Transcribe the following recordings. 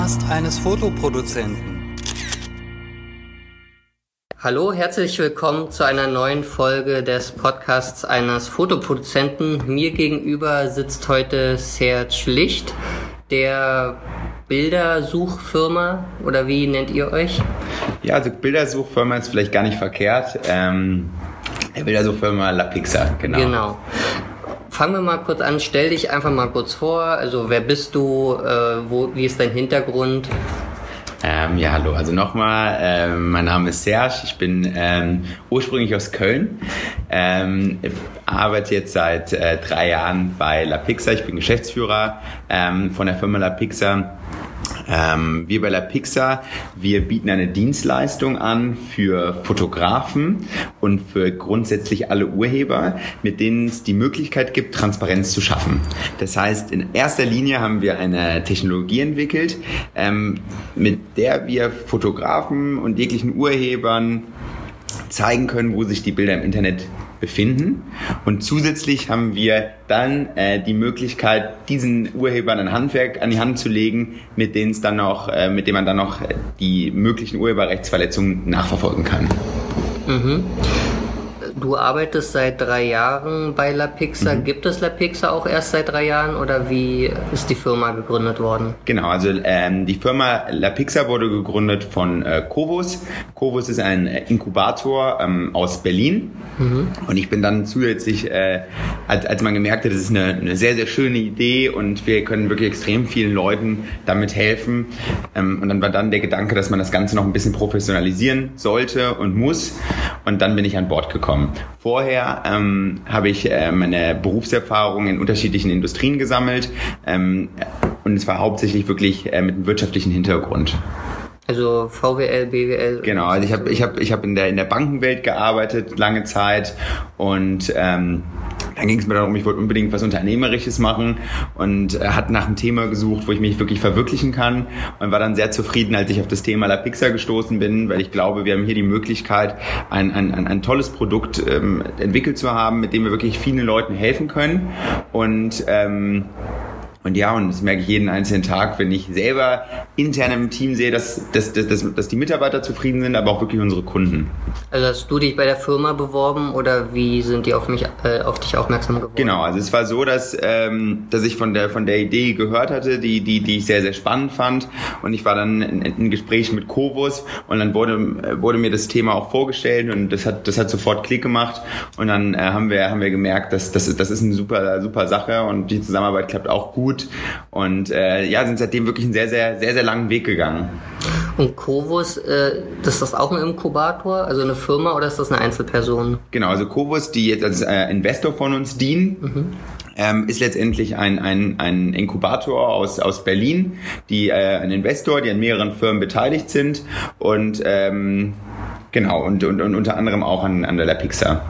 Podcast eines Fotoproduzenten. Hallo, herzlich willkommen zu einer neuen Folge des Podcasts eines Fotoproduzenten. Mir gegenüber sitzt heute Serge Licht, der Bildersuchfirma oder wie nennt ihr euch? Ja, also Bildersuchfirma ist vielleicht gar nicht verkehrt. Ähm, Bildersuchfirma La Pixar, genau. Genau. Fangen wir mal kurz an, stell dich einfach mal kurz vor. Also wer bist du, äh, wo, wie ist dein Hintergrund? Ähm, ja, hallo. Also nochmal, äh, mein Name ist Serge. Ich bin ähm, ursprünglich aus Köln. Ähm, arbeite jetzt seit äh, drei Jahren bei La Pixar. Ich bin Geschäftsführer ähm, von der Firma La Pixar ähm, wir bei La Pixar, wir bieten eine Dienstleistung an für Fotografen und für grundsätzlich alle Urheber, mit denen es die Möglichkeit gibt, Transparenz zu schaffen. Das heißt, in erster Linie haben wir eine Technologie entwickelt, ähm, mit der wir Fotografen und jeglichen Urhebern zeigen können, wo sich die Bilder im Internet befinden. Und zusätzlich haben wir dann äh, die Möglichkeit, diesen Urhebern ein Handwerk an die Hand zu legen, mit denen es dann noch, äh, mit dem man dann noch die möglichen Urheberrechtsverletzungen nachverfolgen kann. Mhm. Du arbeitest seit drei Jahren bei La Pixar. Mhm. Gibt es La Pixar auch erst seit drei Jahren oder wie ist die Firma gegründet worden? Genau, also ähm, die Firma La Pixar wurde gegründet von äh, Covus. Covus ist ein Inkubator ähm, aus Berlin. Mhm. Und ich bin dann zusätzlich, äh, als, als man gemerkt hat, das ist eine, eine sehr, sehr schöne Idee und wir können wirklich extrem vielen Leuten damit helfen. Ähm, und dann war dann der Gedanke, dass man das Ganze noch ein bisschen professionalisieren sollte und muss. Und dann bin ich an Bord gekommen. Vorher ähm, habe ich äh, meine Berufserfahrung in unterschiedlichen Industrien gesammelt ähm, und es war hauptsächlich wirklich äh, mit einem wirtschaftlichen Hintergrund. Also VWL, BWL. Genau, also ich habe ich hab, ich hab in, der, in der Bankenwelt gearbeitet lange Zeit und ähm, dann ging es mir darum, ich wollte unbedingt was Unternehmerisches machen und äh, hat nach einem Thema gesucht, wo ich mich wirklich verwirklichen kann und war dann sehr zufrieden, als ich auf das Thema La Pixar gestoßen bin, weil ich glaube, wir haben hier die Möglichkeit, ein, ein, ein, ein tolles Produkt ähm, entwickelt zu haben, mit dem wir wirklich vielen Leuten helfen können. Und ähm, und ja, und das merke ich jeden einzelnen Tag, wenn ich selber intern im Team sehe, dass, dass, dass, dass, dass die Mitarbeiter zufrieden sind, aber auch wirklich unsere Kunden. Also hast du dich bei der Firma beworben oder wie sind die auf mich äh, auf dich aufmerksam geworden? Genau, also es war so, dass, ähm, dass ich von der von der Idee gehört hatte, die, die, die ich sehr, sehr spannend fand. Und ich war dann in, in Gespräch mit Covus und dann wurde, wurde mir das Thema auch vorgestellt und das hat, das hat sofort Klick gemacht. Und dann äh, haben wir, haben wir gemerkt, dass das, das ist eine super, super Sache und die Zusammenarbeit klappt auch gut gut und äh, ja, sind seitdem wirklich einen sehr, sehr, sehr, sehr langen Weg gegangen. Und Covus, äh, ist das auch ein Inkubator, also eine Firma oder ist das eine Einzelperson? Genau, also Covus, die jetzt als äh, Investor von uns dienen, mhm. ähm, ist letztendlich ein, ein, ein Inkubator aus, aus Berlin, die äh, ein Investor, die an mehreren Firmen beteiligt sind und ähm, genau, und, und, und unter anderem auch an, an der Pixar.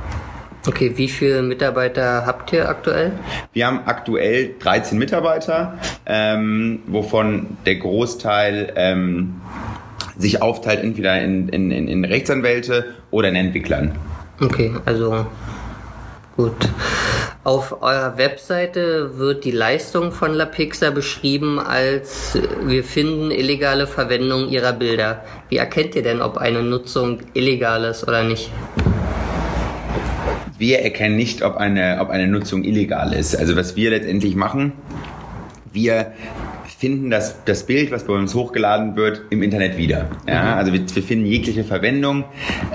Okay, wie viele Mitarbeiter habt ihr aktuell? Wir haben aktuell 13 Mitarbeiter, ähm, wovon der Großteil ähm, sich aufteilt entweder in, in, in Rechtsanwälte oder in Entwicklern. Okay, also gut. Auf eurer Webseite wird die Leistung von LaPixar beschrieben als wir finden illegale Verwendung ihrer Bilder. Wie erkennt ihr denn, ob eine Nutzung illegal ist oder nicht? Wir erkennen nicht, ob eine, ob eine Nutzung illegal ist. Also was wir letztendlich machen, wir finden das, das Bild, was bei uns hochgeladen wird, im Internet wieder. Ja, mhm. also wir, wir finden jegliche Verwendung,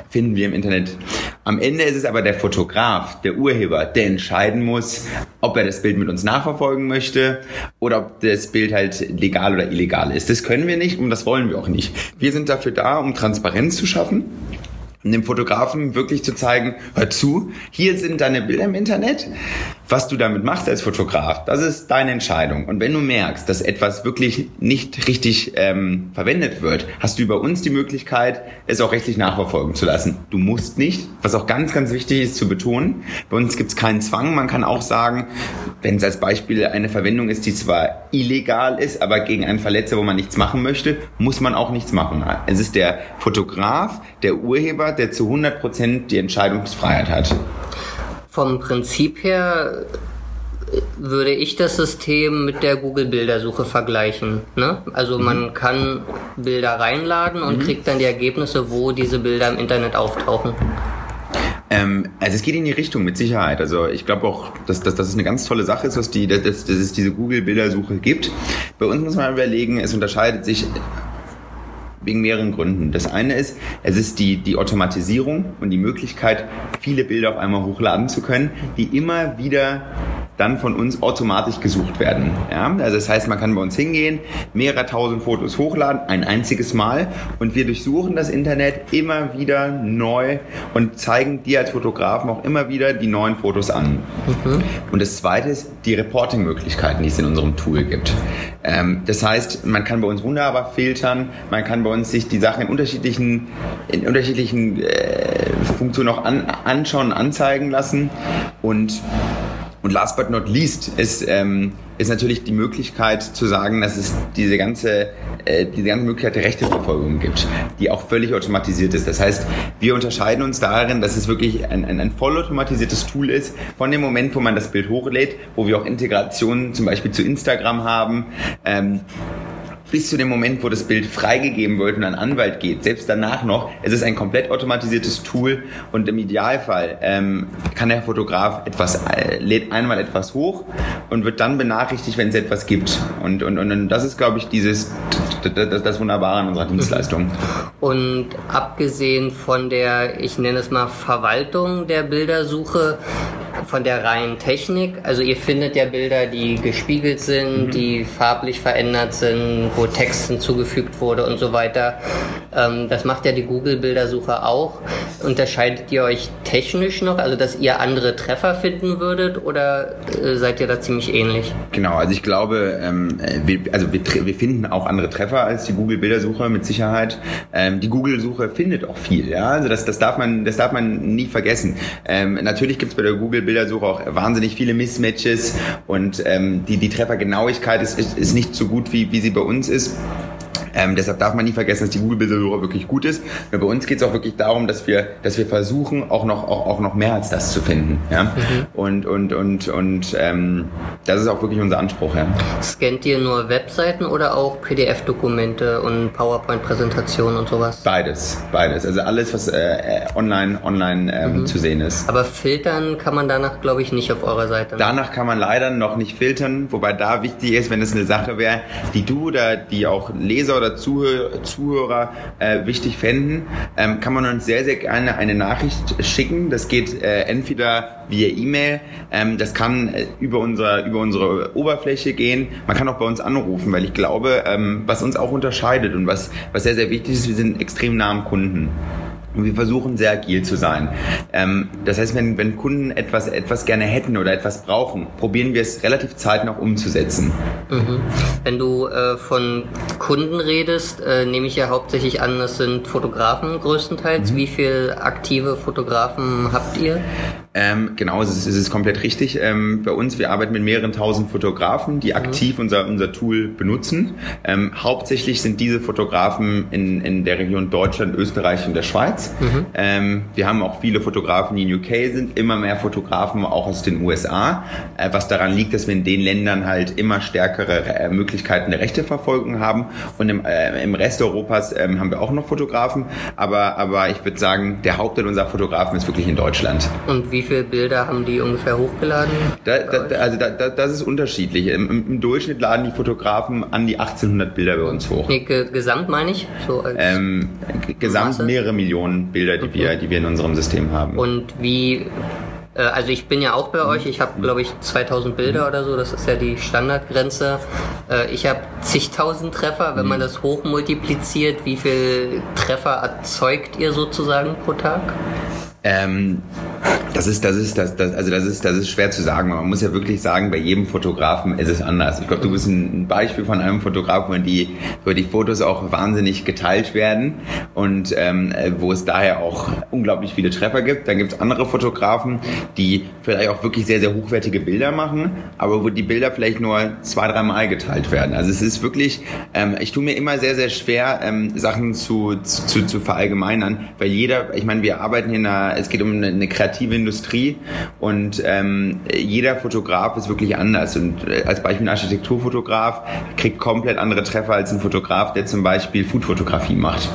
finden wir im Internet. Am Ende ist es aber der Fotograf, der Urheber, der entscheiden muss, ob er das Bild mit uns nachverfolgen möchte oder ob das Bild halt legal oder illegal ist. Das können wir nicht und das wollen wir auch nicht. Wir sind dafür da, um Transparenz zu schaffen dem Fotografen wirklich zu zeigen, hör zu, hier sind deine Bilder im Internet, was du damit machst als Fotograf, das ist deine Entscheidung. Und wenn du merkst, dass etwas wirklich nicht richtig ähm, verwendet wird, hast du über uns die Möglichkeit, es auch rechtlich nachverfolgen zu lassen. Du musst nicht, was auch ganz, ganz wichtig ist zu betonen, bei uns gibt es keinen Zwang. Man kann auch sagen, wenn es als Beispiel eine Verwendung ist, die zwar illegal ist, aber gegen einen Verletzer, wo man nichts machen möchte, muss man auch nichts machen. Es ist der Fotograf, der Urheber, der zu 100% die Entscheidungsfreiheit hat. Vom Prinzip her würde ich das System mit der Google Bildersuche vergleichen. Ne? Also man mhm. kann Bilder reinladen und mhm. kriegt dann die Ergebnisse, wo diese Bilder im Internet auftauchen. Ähm, also es geht in die Richtung mit Sicherheit. Also ich glaube auch, dass, dass, dass es eine ganz tolle Sache ist, was die, dass, dass es diese Google-Bildersuche gibt. Bei uns muss man überlegen, es unterscheidet sich wegen mehreren Gründen. Das eine ist, es ist die, die Automatisierung und die Möglichkeit, viele Bilder auf einmal hochladen zu können, die immer wieder dann von uns automatisch gesucht werden. Ja? Also das heißt, man kann bei uns hingehen, mehrere tausend Fotos hochladen, ein einziges Mal und wir durchsuchen das Internet immer wieder neu und zeigen dir als Fotografen auch immer wieder die neuen Fotos an. Mhm. Und das zweite ist die Reporting-Möglichkeiten, die es in unserem Tool gibt. Ähm, das heißt, man kann bei uns wunderbar filtern, man kann bei uns sich die Sachen in unterschiedlichen, in unterschiedlichen äh, Funktionen auch an, anschauen, anzeigen lassen und und last but not least ist, ähm, ist natürlich die Möglichkeit zu sagen, dass es diese ganze, äh, diese ganze Möglichkeit der Rechteverfolgung gibt, die auch völlig automatisiert ist. Das heißt, wir unterscheiden uns darin, dass es wirklich ein, ein, ein vollautomatisiertes Tool ist, von dem Moment, wo man das Bild hochlädt, wo wir auch Integrationen zum Beispiel zu Instagram haben. Ähm, bis zu dem Moment, wo das Bild freigegeben wird und ein Anwalt geht, selbst danach noch, es ist ein komplett automatisiertes Tool und im Idealfall ähm, kann der Fotograf etwas, äh, lädt einmal etwas hoch und wird dann benachrichtigt, wenn es etwas gibt. Und, und, und das ist, glaube ich, dieses, das, das Wunderbare an unserer Dienstleistung. Und abgesehen von der, ich nenne es mal Verwaltung der Bildersuche, von der reinen Technik. Also ihr findet ja Bilder, die gespiegelt sind, mhm. die farblich verändert sind, wo Text hinzugefügt wurde und so weiter. Ähm, das macht ja die Google-Bildersuche auch. Unterscheidet ihr euch technisch noch, also dass ihr andere Treffer finden würdet oder äh, seid ihr da ziemlich ähnlich? Genau, also ich glaube, ähm, wir, also wir, wir, finden auch andere Treffer als die Google-Bildersuche mit Sicherheit. Ähm, die Google-Suche findet auch viel, ja. Also das, das darf man, das darf man nie vergessen. Ähm, natürlich gibt es bei der Google-Bildersuche auch wahnsinnig viele Mismatches und ähm, die, die Treffergenauigkeit ist, ist, ist nicht so gut, wie, wie sie bei uns ist. Ähm, deshalb darf man nie vergessen, dass die Google-Bildersuche wirklich gut ist. Weil bei uns geht es auch wirklich darum, dass wir, dass wir versuchen, auch noch, auch, auch noch mehr als das zu finden. Ja? Mhm. Und, und, und, und ähm, das ist auch wirklich unser Anspruch. Ja? Scannt ihr nur Webseiten oder auch PDF-Dokumente und PowerPoint-Präsentationen und sowas? Beides, beides. Also alles, was äh, online, online ähm, mhm. zu sehen ist. Aber filtern kann man danach, glaube ich, nicht auf eurer Seite. Danach kann man leider noch nicht filtern, wobei da wichtig ist, wenn es eine Sache wäre, die du oder die auch Leser oder oder Zuhörer, Zuhörer äh, wichtig fänden, ähm, kann man uns sehr, sehr gerne eine Nachricht schicken. Das geht äh, entweder via E-Mail, ähm, das kann äh, über, unsere, über unsere Oberfläche gehen. Man kann auch bei uns anrufen, weil ich glaube, ähm, was uns auch unterscheidet und was, was sehr, sehr wichtig ist, wir sind extrem nah am Kunden. Und wir versuchen sehr agil zu sein. Ähm, das heißt, wenn, wenn Kunden etwas, etwas gerne hätten oder etwas brauchen, probieren wir es relativ zeitnah umzusetzen. Mhm. Wenn du äh, von Kunden redest, äh, nehme ich ja hauptsächlich an, das sind Fotografen größtenteils. Mhm. Wie viele aktive Fotografen habt ihr? Ähm, genau, es ist, es ist komplett richtig. Ähm, bei uns, wir arbeiten mit mehreren tausend Fotografen, die mhm. aktiv unser, unser Tool benutzen. Ähm, hauptsächlich sind diese Fotografen in, in der Region Deutschland, Österreich und der Schweiz. Mhm. Ähm, wir haben auch viele Fotografen, die in UK sind, immer mehr Fotografen auch aus den USA, äh, was daran liegt, dass wir in den Ländern halt immer stärkere äh, Möglichkeiten der Rechteverfolgung haben. Und im, äh, im Rest Europas ähm, haben wir auch noch Fotografen, aber, aber ich würde sagen, der Hauptteil unserer Fotografen ist wirklich in Deutschland. Und wie viele Bilder haben die ungefähr hochgeladen? Da, da, also da, das ist unterschiedlich. Im, Im, Durchschnitt laden die Fotografen an die 1800 Bilder bei uns hoch. Nee, gesamt meine ich? So als ähm, gesamt Masse? mehrere Millionen Bilder, die, okay. wir, die wir in unserem System haben. Und wie äh, also ich bin ja auch bei euch, ich habe glaube ich 2000 Bilder oder so, das ist ja die Standardgrenze. Äh, ich habe zigtausend Treffer, wenn man das hochmultipliziert, wie viel Treffer erzeugt ihr sozusagen pro Tag? Ähm, das ist, das ist, das, das, also das ist, das ist schwer zu sagen. Man muss ja wirklich sagen, bei jedem Fotografen ist es anders. Ich glaube, du bist ein Beispiel von einem Fotografen, wo die, wo die Fotos auch wahnsinnig geteilt werden und ähm, wo es daher auch unglaublich viele Treffer gibt. Dann gibt es andere Fotografen, die vielleicht auch wirklich sehr, sehr hochwertige Bilder machen, aber wo die Bilder vielleicht nur zwei, dreimal geteilt werden. Also es ist wirklich, ähm, ich tue mir immer sehr, sehr schwer, ähm, Sachen zu, zu, zu verallgemeinern, weil jeder, ich meine, wir arbeiten hier in einer, es geht um eine, eine kreative Industrie und ähm, jeder Fotograf ist wirklich anders. Und äh, als Beispiel ein Architekturfotograf kriegt komplett andere Treffer als ein Fotograf, der zum Beispiel Foodfotografie macht.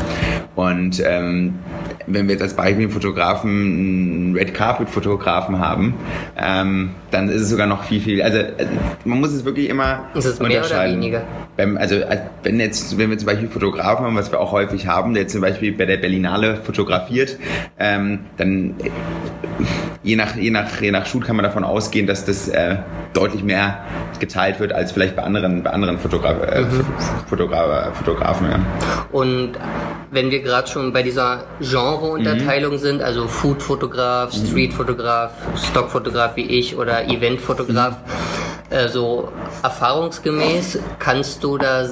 Und ähm, wenn wir jetzt als Beispiel einen Fotografen, einen Red Carpet Fotografen haben, ähm, dann ist es sogar noch viel, viel, also äh, man muss es wirklich immer ist es mehr oder weniger? Beim, also wenn jetzt, wenn wir zum Beispiel Fotografen haben, was wir auch häufig haben, der zum Beispiel bei der Berlinale fotografiert, ähm, dann äh, je nach, je nach, je nach Shoot kann man davon ausgehen, dass das äh, deutlich mehr geteilt wird als vielleicht bei anderen, bei anderen Fotograf, äh, mhm. Fotograf, Fotografen. Ja. Und wenn wir gerade schon bei dieser Genreunterteilung mhm. sind, also Food-Fotograf, mhm. Street-Fotograf, Stock-Fotograf wie ich oder Event-Fotograf, also erfahrungsgemäß kannst du da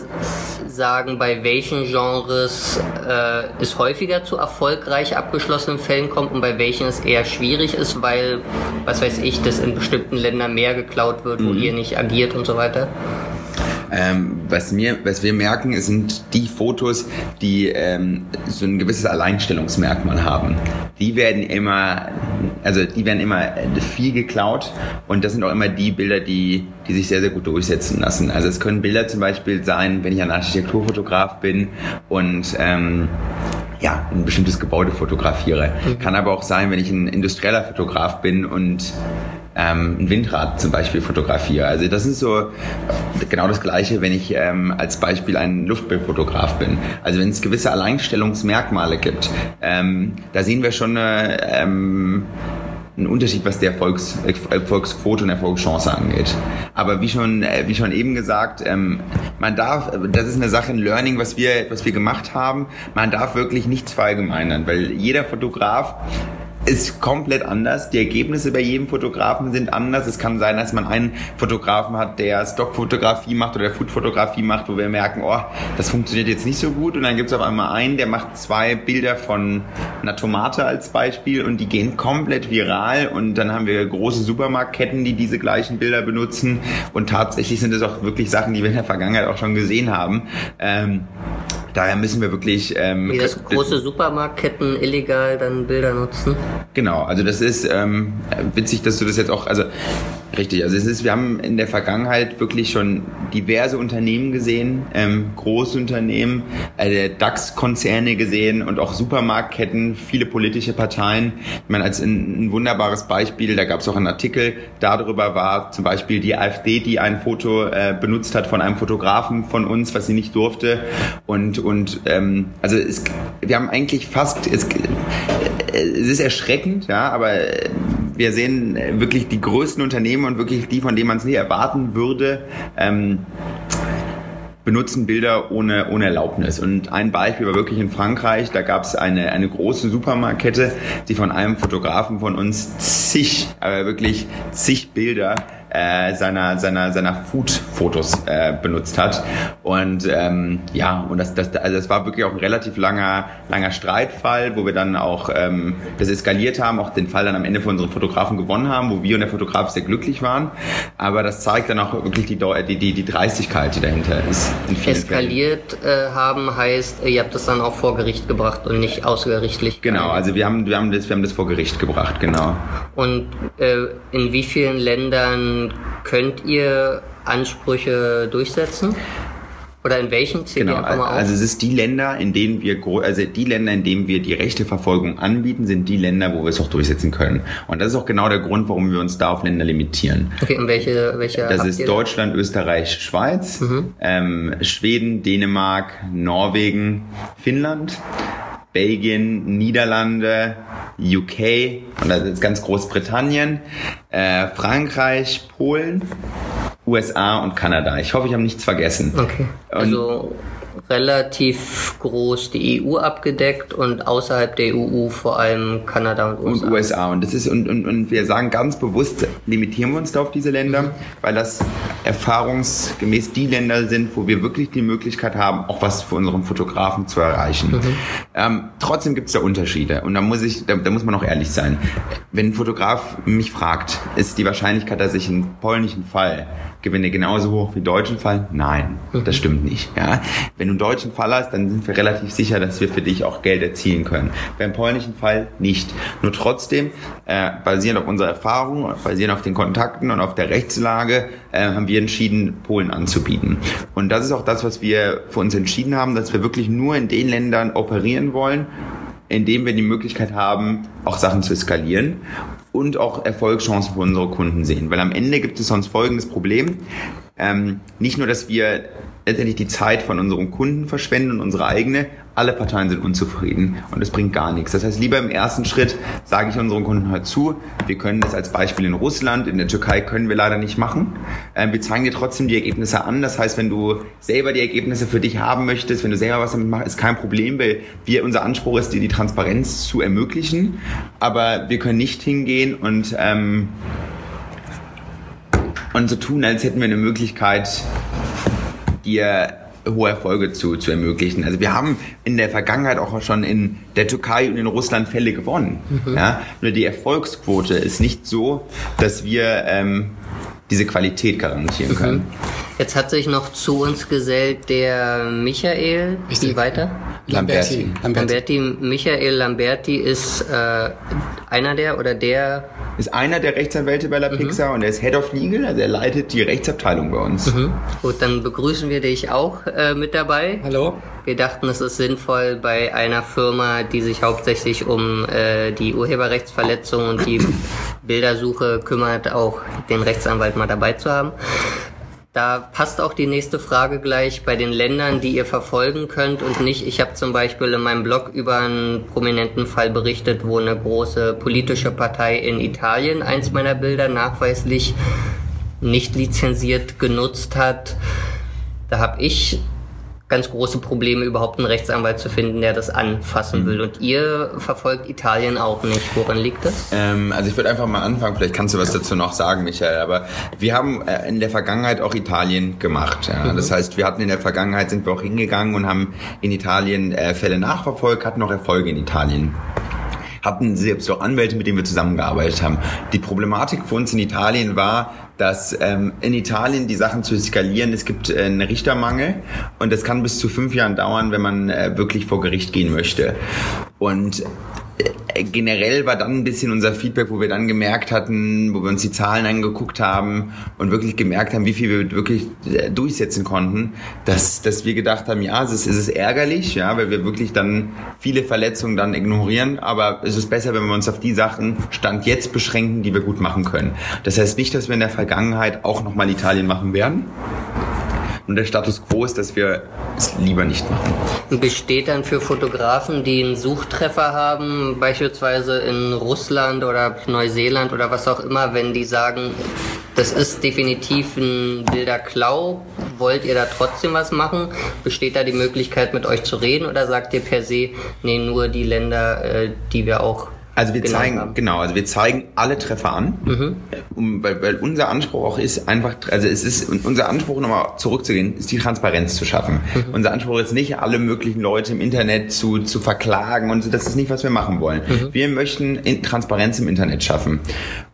sagen, bei welchen Genres äh, es häufiger zu erfolgreich abgeschlossenen Fällen kommt und bei welchen es eher schwierig ist, weil, was weiß ich, das in bestimmten Ländern mehr geklaut wird, wo mhm. ihr nicht agiert und so weiter? Ähm, was, mir, was wir merken, sind die Fotos, die ähm, so ein gewisses Alleinstellungsmerkmal haben. Die werden immer, also die werden immer viel geklaut und das sind auch immer die Bilder, die, die sich sehr, sehr gut durchsetzen lassen. Also es können Bilder zum Beispiel sein, wenn ich ein Architekturfotograf bin und ähm, ja, ein bestimmtes Gebäude fotografiere. Mhm. Kann aber auch sein, wenn ich ein industrieller Fotograf bin und ähm, ein Windrad zum Beispiel fotografiere. Also das ist so genau das Gleiche, wenn ich ähm, als Beispiel ein Luftbildfotograf bin. Also wenn es gewisse Alleinstellungsmerkmale gibt, ähm, da sehen wir schon eine, ähm, ein Unterschied, was die Erfolgs, Erfolgsquote und Erfolgschance angeht. Aber wie schon, äh, wie schon eben gesagt, ähm, man darf, das ist eine Sache, ein Learning, was wir, was wir gemacht haben, man darf wirklich nichts verallgemeinern, weil jeder Fotograf ist komplett anders. Die Ergebnisse bei jedem Fotografen sind anders. Es kann sein, dass man einen Fotografen hat, der Stockfotografie macht oder Foodfotografie macht, wo wir merken, oh, das funktioniert jetzt nicht so gut. Und dann gibt es auf einmal einen, der macht zwei Bilder von einer Tomate als Beispiel und die gehen komplett viral. Und dann haben wir große Supermarktketten, die diese gleichen Bilder benutzen. Und tatsächlich sind es auch wirklich Sachen, die wir in der Vergangenheit auch schon gesehen haben. Ähm, daher müssen wir wirklich. Ähm, Wie das große Supermarktketten illegal dann Bilder nutzen? Genau, also das ist ähm, witzig, dass du das jetzt auch, also Richtig, also es ist, wir haben in der Vergangenheit wirklich schon diverse Unternehmen gesehen, ähm, Großunternehmen, äh, DAX-Konzerne gesehen und auch Supermarktketten, viele politische Parteien. Ich meine, als ein, ein wunderbares Beispiel, da gab es auch einen Artikel, darüber war zum Beispiel die AfD, die ein Foto äh, benutzt hat von einem Fotografen von uns, was sie nicht durfte. Und, und ähm, also es, wir haben eigentlich fast, es, es ist erschreckend, ja, aber wir sehen äh, wirklich die größten Unternehmen und wirklich die, von denen man es nie erwarten würde. Ähm, benutzen Bilder ohne, ohne Erlaubnis. Und ein Beispiel war wirklich in Frankreich, da gab es eine, eine große Supermarktkette, die von einem Fotografen von uns zig, aber wirklich zig Bilder äh, seiner, seiner, seiner Food-Fotos äh, benutzt hat. Und ähm, ja, und das, das, also das war wirklich auch ein relativ langer, langer Streitfall, wo wir dann auch ähm, das eskaliert haben, auch den Fall dann am Ende von unseren Fotografen gewonnen haben, wo wir und der Fotograf sehr glücklich waren. Aber das zeigt dann auch wirklich die, die, die, die Dreistigkeit, die dahinter ist. Eskaliert äh, haben heißt, ihr habt das dann auch vor Gericht gebracht und nicht außergerichtlich. Genau, also wir haben, wir haben, das, wir haben das vor Gericht gebracht, genau. Und äh, in wie vielen Ländern könnt ihr Ansprüche durchsetzen? Oder in welchen zählt genau, Also es ist die Länder, in denen wir also die Länder, in denen wir die Rechteverfolgung anbieten, sind die Länder, wo wir es auch durchsetzen können. Und das ist auch genau der Grund, warum wir uns da auf Länder limitieren. Okay, und welche welche Das ist Deutschland, da? Österreich, Schweiz, mhm. ähm, Schweden, Dänemark, Norwegen, Finnland. Belgien, Niederlande, UK und das ist ganz Großbritannien, äh, Frankreich, Polen, USA und Kanada. Ich hoffe, ich habe nichts vergessen. Okay. Also relativ groß die EU abgedeckt und außerhalb der EU vor allem Kanada und USA. Und USA. Und das ist und, und, und wir sagen ganz bewusst, limitieren wir uns da auf diese Länder, weil das erfahrungsgemäß die Länder sind, wo wir wirklich die Möglichkeit haben, auch was für unseren Fotografen zu erreichen. Mhm. Ähm, trotzdem gibt es da Unterschiede und da muss ich, da, da muss man auch ehrlich sein. Wenn ein Fotograf mich fragt, ist die Wahrscheinlichkeit, dass ich einen polnischen Fall gewinne genauso hoch wie deutschen Fall? Nein, mhm. das stimmt nicht. Ja? Wenn du einen deutschen Fall hast, dann sind wir relativ sicher, dass wir für dich auch Geld erzielen können. Beim polnischen Fall nicht. Nur trotzdem, äh, basierend auf unserer Erfahrung, basierend auf den Kontakten und auf der Rechtslage, äh, haben wir entschieden, Polen anzubieten. Und das ist auch das, was wir für uns entschieden haben, dass wir wirklich nur in den Ländern operieren wollen, indem wir die Möglichkeit haben, auch Sachen zu skalieren und auch Erfolgschancen für unsere Kunden sehen. Weil am Ende gibt es sonst folgendes Problem. Ähm, nicht nur, dass wir letztendlich die Zeit von unseren Kunden verschwenden und unsere eigene. Alle Parteien sind unzufrieden und es bringt gar nichts. Das heißt, lieber im ersten Schritt sage ich unseren Kunden halt zu, wir können das als Beispiel in Russland, in der Türkei können wir leider nicht machen. Ähm, wir zeigen dir trotzdem die Ergebnisse an. Das heißt, wenn du selber die Ergebnisse für dich haben möchtest, wenn du selber was damit machst, ist kein Problem, weil wir, unser Anspruch ist, dir die Transparenz zu ermöglichen. Aber wir können nicht hingehen und ähm, und so tun, als hätten wir eine Möglichkeit, dir hohe Erfolge zu, zu ermöglichen. Also wir haben in der Vergangenheit auch schon in der Türkei und in Russland Fälle gewonnen. Mhm. Ja? Nur die Erfolgsquote ist nicht so, dass wir ähm, diese Qualität garantieren können. Mhm. Jetzt hat sich noch zu uns gesellt der Michael. Wie weiter? Lamberti. Lamberti. Lamberti. Michael Lamberti ist äh, einer der oder der ist einer der Rechtsanwälte bei La Pixar mhm. und er ist Head of Legal, also er leitet die Rechtsabteilung bei uns. Mhm. Gut, dann begrüßen wir dich auch äh, mit dabei. Hallo. Wir dachten, es ist sinnvoll bei einer Firma, die sich hauptsächlich um äh, die Urheberrechtsverletzung und die Bildersuche kümmert, auch den Rechtsanwalt mal dabei zu haben. Da passt auch die nächste Frage gleich bei den Ländern, die ihr verfolgen könnt und nicht. Ich habe zum Beispiel in meinem Blog über einen prominenten Fall berichtet, wo eine große politische Partei in Italien eins meiner Bilder nachweislich nicht lizenziert genutzt hat. Da habe ich ganz große Probleme, überhaupt einen Rechtsanwalt zu finden, der das anfassen will. Und ihr verfolgt Italien auch nicht. Woran liegt das? Ähm, also ich würde einfach mal anfangen, vielleicht kannst du was dazu noch sagen, Michael. Aber wir haben äh, in der Vergangenheit auch Italien gemacht. Ja? Mhm. Das heißt, wir hatten in der Vergangenheit, sind wir auch hingegangen und haben in Italien äh, Fälle nachverfolgt, hatten auch Erfolge in Italien hatten selbst auch Anwälte, mit denen wir zusammengearbeitet haben. Die Problematik für uns in Italien war, dass ähm, in Italien die Sachen zu skalieren, es gibt äh, einen Richtermangel und das kann bis zu fünf Jahren dauern, wenn man äh, wirklich vor Gericht gehen möchte. Und generell war dann ein bisschen unser Feedback, wo wir dann gemerkt hatten, wo wir uns die Zahlen angeguckt haben und wirklich gemerkt haben, wie viel wir wirklich äh, durchsetzen konnten, dass, dass wir gedacht haben, ja, es ist, es ist ärgerlich, ja, weil wir wirklich dann viele Verletzungen dann ignorieren, aber es ist besser, wenn wir uns auf die Sachen Stand jetzt beschränken, die wir gut machen können. Das heißt nicht, dass wir in der Vergangenheit auch nochmal Italien machen werden. Und der Status quo ist, dass wir es lieber nicht machen. Besteht dann für Fotografen, die einen Suchtreffer haben, beispielsweise in Russland oder Neuseeland oder was auch immer, wenn die sagen, das ist definitiv ein Bilderklau, wollt ihr da trotzdem was machen? Besteht da die Möglichkeit, mit euch zu reden oder sagt ihr per se, nee, nur die Länder, äh, die wir auch also wir zeigen, haben. genau, also wir zeigen alle Treffer an, mhm. um, weil, weil unser Anspruch auch ist einfach, also es ist, unser Anspruch nochmal zurückzugehen, ist die Transparenz zu schaffen. Mhm. Unser Anspruch ist nicht, alle möglichen Leute im Internet zu, zu verklagen und so, das ist nicht, was wir machen wollen. Mhm. Wir möchten Transparenz im Internet schaffen.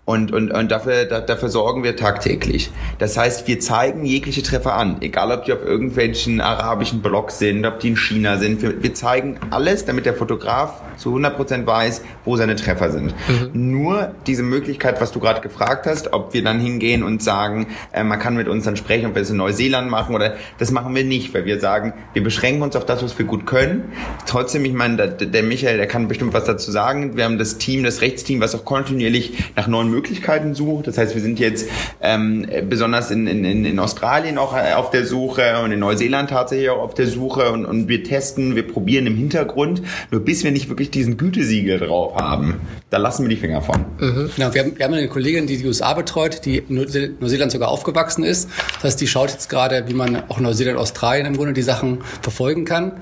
Und, und, und dafür, da, dafür sorgen wir tagtäglich. Das heißt, wir zeigen jegliche Treffer an, egal ob die auf irgendwelchen arabischen Blogs sind, ob die in China sind. Wir, wir zeigen alles, damit der Fotograf zu 100% weiß, wo seine Treffer sind. Mhm. Nur diese Möglichkeit, was du gerade gefragt hast, ob wir dann hingehen und sagen, äh, man kann mit uns dann sprechen, ob wir es in Neuseeland machen oder das machen wir nicht, weil wir sagen, wir beschränken uns auf das, was wir gut können. Trotzdem, ich meine, der, der Michael, der kann bestimmt was dazu sagen. Wir haben das Team, das Rechtsteam, was auch kontinuierlich nach neuen Möglichkeiten sucht. Das heißt, wir sind jetzt ähm, besonders in, in, in Australien auch äh, auf der Suche und in Neuseeland tatsächlich auch auf der Suche und, und wir testen, wir probieren im Hintergrund. Nur bis wir nicht wirklich diesen Gütesiegel drauf haben, da lassen wir die Finger von. Mhm. Genau, wir haben, wir haben eine Kollegin, die die USA betreut, die in Neuseeland sogar aufgewachsen ist. Das heißt, die schaut jetzt gerade, wie man auch Neuseeland, Australien im Grunde die Sachen verfolgen kann.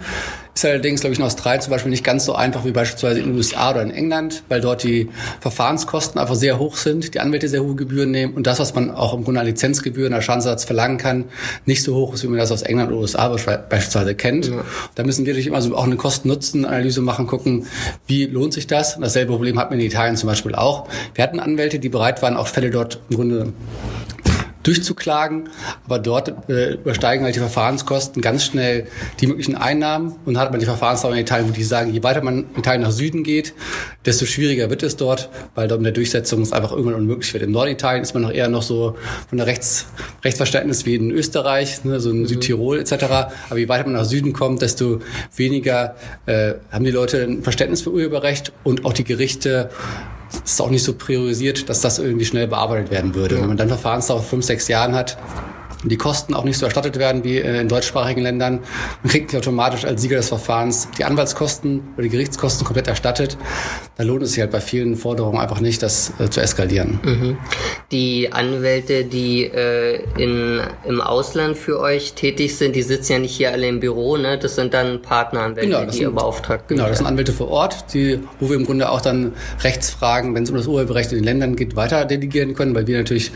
Ist allerdings, glaube ich, in Australien zum Beispiel nicht ganz so einfach wie beispielsweise in den USA oder in England, weil dort die Verfahrenskosten einfach sehr hoch sind, die Anwälte sehr hohe Gebühren nehmen und das, was man auch im Grunde an Lizenzgebühren, als Schadensersatz verlangen kann, nicht so hoch ist, wie man das aus England oder USA beispielsweise kennt. Ja. Da müssen wir natürlich immer so auch eine Kosten-Nutzen-Analyse machen, gucken, wie lohnt sich das. Und dasselbe Problem hat man in Italien zum Beispiel auch. Wir hatten Anwälte, die bereit waren, auch Fälle dort im Grunde durchzuklagen, aber dort äh, übersteigen halt die Verfahrenskosten ganz schnell die möglichen Einnahmen und hat man die Verfahrensdauer in Italien, wo die sagen, je weiter man in Italien nach Süden geht, desto schwieriger wird es dort, weil dort in der Durchsetzung es einfach irgendwann unmöglich wird. In Norditalien ist man noch eher noch so von der Rechts, Rechtsverständnis wie in Österreich, ne, so in mhm. Südtirol etc. Aber je weiter man nach Süden kommt, desto weniger äh, haben die Leute ein Verständnis für Urheberrecht und auch die Gerichte ist auch nicht so priorisiert, dass das irgendwie schnell bearbeitet werden würde. Ja. Wenn man dann Verfahrensdauer fünf, sechs Jahren hat, die Kosten auch nicht so erstattet werden wie äh, in deutschsprachigen Ländern. Man kriegt automatisch als Sieger des Verfahrens die Anwaltskosten oder die Gerichtskosten komplett erstattet. Da lohnt es sich halt bei vielen Forderungen einfach nicht, das äh, zu eskalieren. Mhm. Die Anwälte, die äh, in, im Ausland für euch tätig sind, die sitzen ja nicht hier alle im Büro, ne? Das sind dann Partneranwälte, genau, die sind, ihr beauftragt. Genau, das sind Anwälte vor Ort, die, wo wir im Grunde auch dann Rechtsfragen, wenn es um das Urheberrecht in den Ländern geht, weiter delegieren können, weil wir natürlich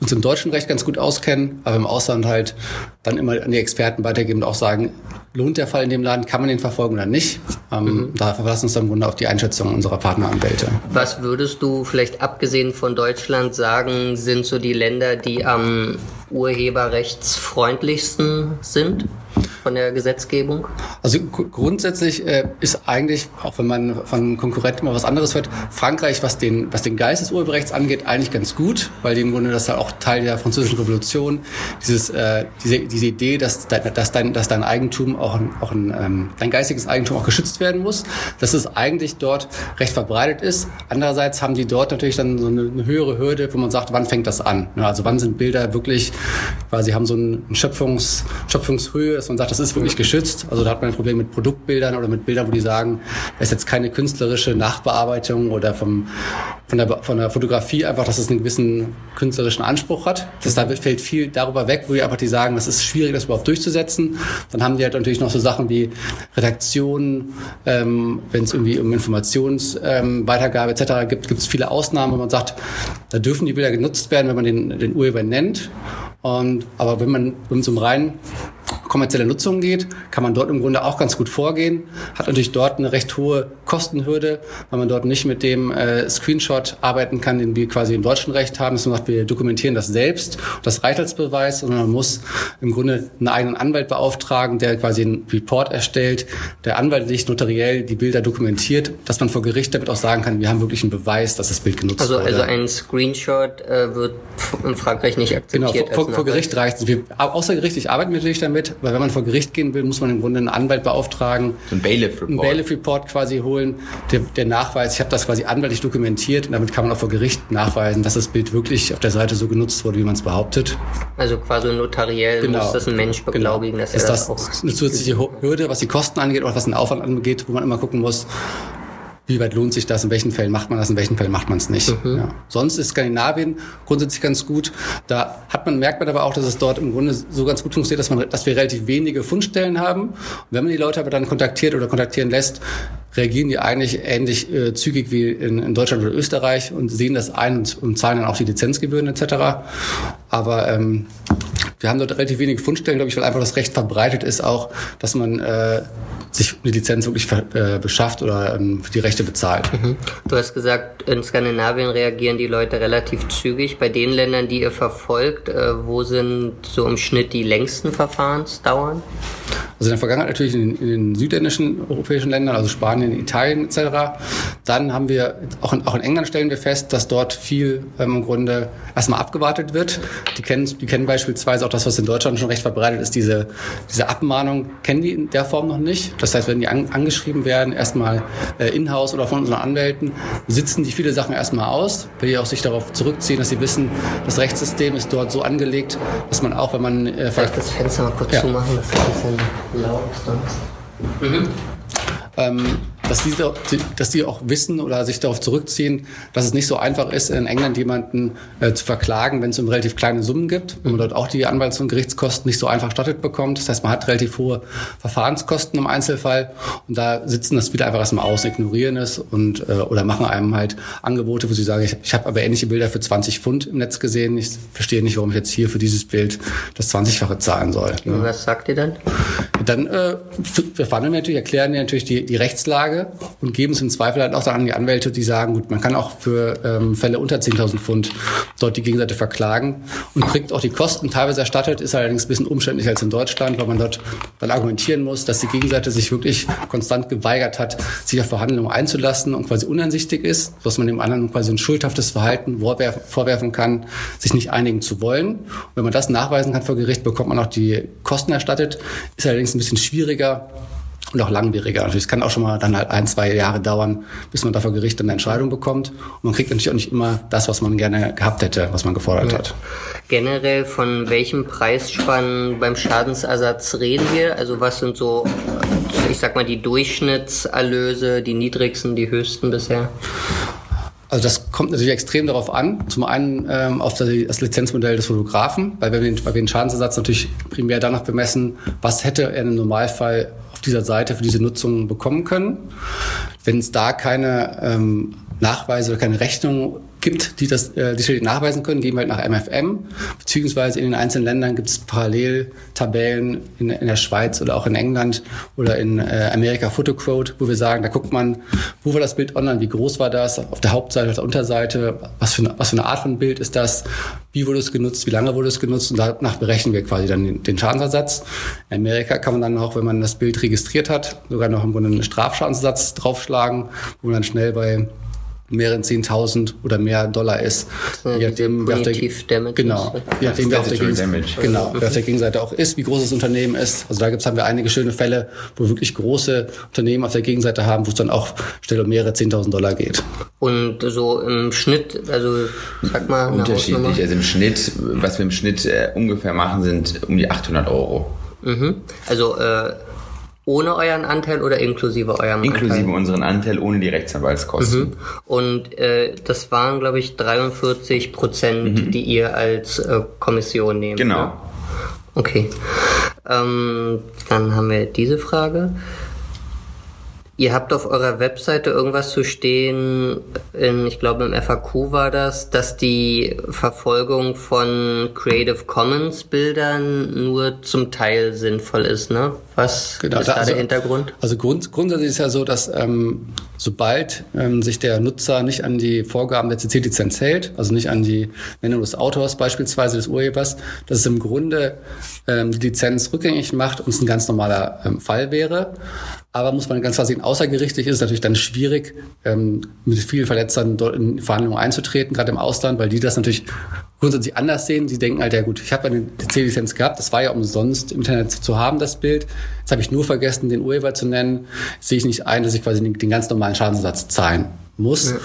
uns im deutschen Recht ganz gut auskennen, aber im Ausland halt dann immer an die Experten weitergeben und auch sagen, lohnt der Fall in dem Land, kann man den verfolgen oder nicht. Ähm, mhm. Da verlassen wir uns dann im Grunde auf die Einschätzung unserer Partneranwälte. Was würdest du vielleicht abgesehen von Deutschland sagen, sind so die Länder, die am urheberrechtsfreundlichsten sind? Von der Gesetzgebung? Also grundsätzlich äh, ist eigentlich, auch wenn man von Konkurrenten mal was anderes hört, Frankreich, was den, was den Geist des Urheberrechts angeht, eigentlich ganz gut, weil die im Grunde das ja auch Teil der französischen Revolution, dieses, äh, diese, diese Idee, dass, dein, dass, dein, dass dein Eigentum auch, ein, auch ein, ähm, dein geistiges Eigentum auch geschützt werden muss, dass es eigentlich dort recht verbreitet ist. Andererseits haben die dort natürlich dann so eine, eine höhere Hürde, wo man sagt, wann fängt das an? Ja, also wann sind Bilder wirklich, quasi haben so eine Schöpfungs, Schöpfungshöhe, dass man sagt, das ist wirklich geschützt. Also da hat man ein Problem mit Produktbildern oder mit Bildern, wo die sagen, da ist jetzt keine künstlerische Nachbearbeitung oder vom, von, der, von der Fotografie einfach, dass es einen gewissen künstlerischen Anspruch hat. Das da fällt viel darüber weg, wo die einfach die sagen, das ist schwierig, das überhaupt durchzusetzen. Dann haben die halt natürlich noch so Sachen wie Redaktion, ähm, wenn es irgendwie um Informationsweitergabe ähm, etc. gibt, gibt es viele Ausnahmen, wo man sagt, da dürfen die Bilder genutzt werden, wenn man den, den Urheber nennt. Und, aber wenn man, wenn es um rein kommerzielle Nutzung geht, kann man dort im Grunde auch ganz gut vorgehen. Hat natürlich dort eine recht hohe Kostenhürde, weil man dort nicht mit dem äh, Screenshot arbeiten kann, den wir quasi im deutschen Recht haben. Das heißt, wir dokumentieren das selbst, das reicht als Beweis, sondern man muss im Grunde einen eigenen Anwalt beauftragen, der quasi einen Report erstellt, der anwaltlich notariell die Bilder dokumentiert, dass man vor Gericht damit auch sagen kann, wir haben wirklich einen Beweis, dass das Bild genutzt also, wurde. Also ein Screenshot äh, wird in Frankreich nicht akzeptiert. Genau, vor, vor, vor Gericht reicht es. Außergerichtlich arbeiten wir natürlich damit, weil wenn man vor Gericht gehen will, muss man im Grunde einen Anwalt beauftragen, so ein Bailiff-Report ein Bailiff quasi holen, der, der Nachweis, ich habe das quasi anwaltlich dokumentiert und damit kann man auch vor Gericht nachweisen, dass das Bild wirklich auf der Seite so genutzt wurde, wie man es behauptet. Also quasi notariell genau. muss das ein Mensch genau. beglaubigen, genau. dass er ist das, das auch eine zusätzliche Hürde, was die Kosten angeht oder was den Aufwand angeht, wo man immer gucken muss, wie weit lohnt sich das, in welchen Fällen macht man das, in welchen Fällen macht man es nicht. Mhm. Ja. Sonst ist Skandinavien grundsätzlich ganz gut. Da hat man, merkt man aber auch, dass es dort im Grunde so ganz gut funktioniert, dass, man, dass wir relativ wenige Fundstellen haben. Und wenn man die Leute aber dann kontaktiert oder kontaktieren lässt, reagieren die eigentlich ähnlich äh, zügig wie in, in, Deutschland oder Österreich und sehen das ein und, und zahlen dann auch die Lizenzgebühren etc. Aber ähm, wir haben dort relativ wenige Fundstellen, glaube ich, weil einfach das Recht verbreitet ist auch, dass man äh, sich die Lizenz wirklich äh, beschafft oder ähm, die Rechte bezahlt. Mhm. Du hast gesagt, in Skandinavien reagieren die Leute relativ zügig. Bei den Ländern, die ihr verfolgt, äh, wo sind so im Schnitt die längsten Verfahrensdauern? Also in der Vergangenheit natürlich in, in, den südländischen europäischen Ländern, also Spanien, Italien etc. Dann haben wir, auch in, auch in England stellen wir fest, dass dort viel ähm, im Grunde erstmal abgewartet wird. Die kennen, die kennen beispielsweise auch das, was in Deutschland schon recht verbreitet ist, diese, diese Abmahnung, kennen die in der Form noch nicht. Das heißt, wenn die an, angeschrieben werden, erstmal äh, in-house oder von unseren Anwälten, sitzen die viele Sachen erstmal aus, weil die auch sich darauf zurückziehen, dass sie wissen, das Rechtssystem ist dort so angelegt, dass man auch, wenn man... Äh, Vielleicht das Fenster mal kurz ja. zumachen, das ist ein bisschen laut sonst. Mhm. Ähm, dass die, dass die auch wissen oder sich darauf zurückziehen, dass es nicht so einfach ist, in England jemanden äh, zu verklagen, wenn es um relativ kleine Summen gibt, wenn man dort auch die Anwalts- und Gerichtskosten nicht so einfach stattet bekommt. Das heißt, man hat relativ hohe Verfahrenskosten im Einzelfall und da sitzen das wieder einfach erstmal aus, ignorieren es und äh, oder machen einem halt Angebote, wo sie sagen, ich, ich habe aber ähnliche Bilder für 20 Pfund im Netz gesehen. Ich verstehe nicht, warum ich jetzt hier für dieses Bild das 20-fache zahlen soll. Und was sagt ihr dann? Dann äh, verhandeln wir natürlich, erklären wir natürlich die, die Rechtslage Anklage und geben es im Zweifel halt auch dann an die Anwälte, die sagen, gut, man kann auch für ähm, Fälle unter 10.000 Pfund dort die Gegenseite verklagen und kriegt auch die Kosten teilweise erstattet, ist allerdings ein bisschen umständlicher als in Deutschland, weil man dort dann argumentieren muss, dass die Gegenseite sich wirklich konstant geweigert hat, sich auf Verhandlungen einzulassen und quasi uneinsichtig ist, dass man dem anderen quasi ein schuldhaftes Verhalten vorwerfen kann, sich nicht einigen zu wollen. Und wenn man das nachweisen kann vor Gericht, bekommt man auch die Kosten erstattet. Ist allerdings ein bisschen schwieriger und auch langwieriger. Also es kann auch schon mal dann halt ein, zwei Jahre dauern, bis man da vor Gericht eine Entscheidung bekommt. Und man kriegt natürlich auch nicht immer das, was man gerne gehabt hätte, was man gefordert ja. hat. Generell von welchem Preisspann beim Schadensersatz reden wir? Also was sind so, ich sag mal, die Durchschnittserlöse, die niedrigsten, die höchsten bisher? Also das kommt natürlich extrem darauf an. Zum einen ähm, auf das Lizenzmodell des Fotografen, weil wir, den, weil wir den Schadensersatz natürlich primär danach bemessen, was hätte er im Normalfall dieser Seite für diese Nutzung bekommen können. Wenn es da keine ähm, Nachweise oder keine Rechnung gibt, die das äh, die Schädigung nachweisen können, gehen wir halt nach MFM, beziehungsweise in den einzelnen Ländern gibt es Paralleltabellen in, in der Schweiz oder auch in England oder in äh, Amerika Photoquote, wo wir sagen, da guckt man, wo war das Bild online, wie groß war das, auf der Hauptseite, auf der Unterseite, was für, eine, was für eine Art von Bild ist das, wie wurde es genutzt, wie lange wurde es genutzt und danach berechnen wir quasi dann den, den Schadensersatz. In Amerika kann man dann auch, wenn man das Bild registriert hat, sogar noch im Grunde einen Strafschadensersatz draufschlagen, wo man dann schnell bei mehreren 10.000 oder mehr Dollar ist. Ja, je nachdem, wer auf der, Damage genau, je nachdem, wer auf, der genau, wer auf der Gegenseite auch ist, wie groß das Unternehmen ist. Also da gibt's, haben wir einige schöne Fälle, wo wirklich große Unternehmen auf der Gegenseite haben, wo es dann auch schnell um mehrere 10.000 Dollar geht. Und so im Schnitt, also sag mal. Unterschiedlich. Also im Schnitt, was wir im Schnitt äh, ungefähr machen, sind um die 800 Euro. Mhm. Also äh, ohne euren Anteil oder inklusive eurem inklusive Anteil? unseren Anteil, ohne die Rechtsanwaltskosten. Mhm. Und äh, das waren, glaube ich, 43 Prozent, mhm. die ihr als äh, Kommission nehmt. Genau. Ne? Okay. Ähm, dann haben wir diese Frage. Ihr habt auf eurer Webseite irgendwas zu stehen, in, ich glaube im FAQ war das, dass die Verfolgung von Creative Commons Bildern nur zum Teil sinnvoll ist, ne? Was genau, ist da, also, der Hintergrund? Also grund, grundsätzlich ist ja so, dass ähm, sobald ähm, sich der Nutzer nicht an die Vorgaben der CC-Lizenz hält, also nicht an die Nennung des Autors beispielsweise des Urhebers, dass es im Grunde ähm, die Lizenz rückgängig macht und es ein ganz normaler ähm, Fall wäre. Aber muss man ganz klar sehen, außergerichtlich ist es natürlich dann schwierig, ähm, mit vielen Verletzern dort in Verhandlungen einzutreten, gerade im Ausland, weil die das natürlich grundsätzlich anders sehen. Sie denken halt, ja gut, ich habe eine C-Lizenz gehabt, das war ja umsonst im Internet zu haben, das Bild. Jetzt habe ich nur vergessen, den Urheber zu nennen. Jetzt sehe ich nicht ein, dass ich quasi den, den ganz normalen Schadensersatz zahlen muss. Ja.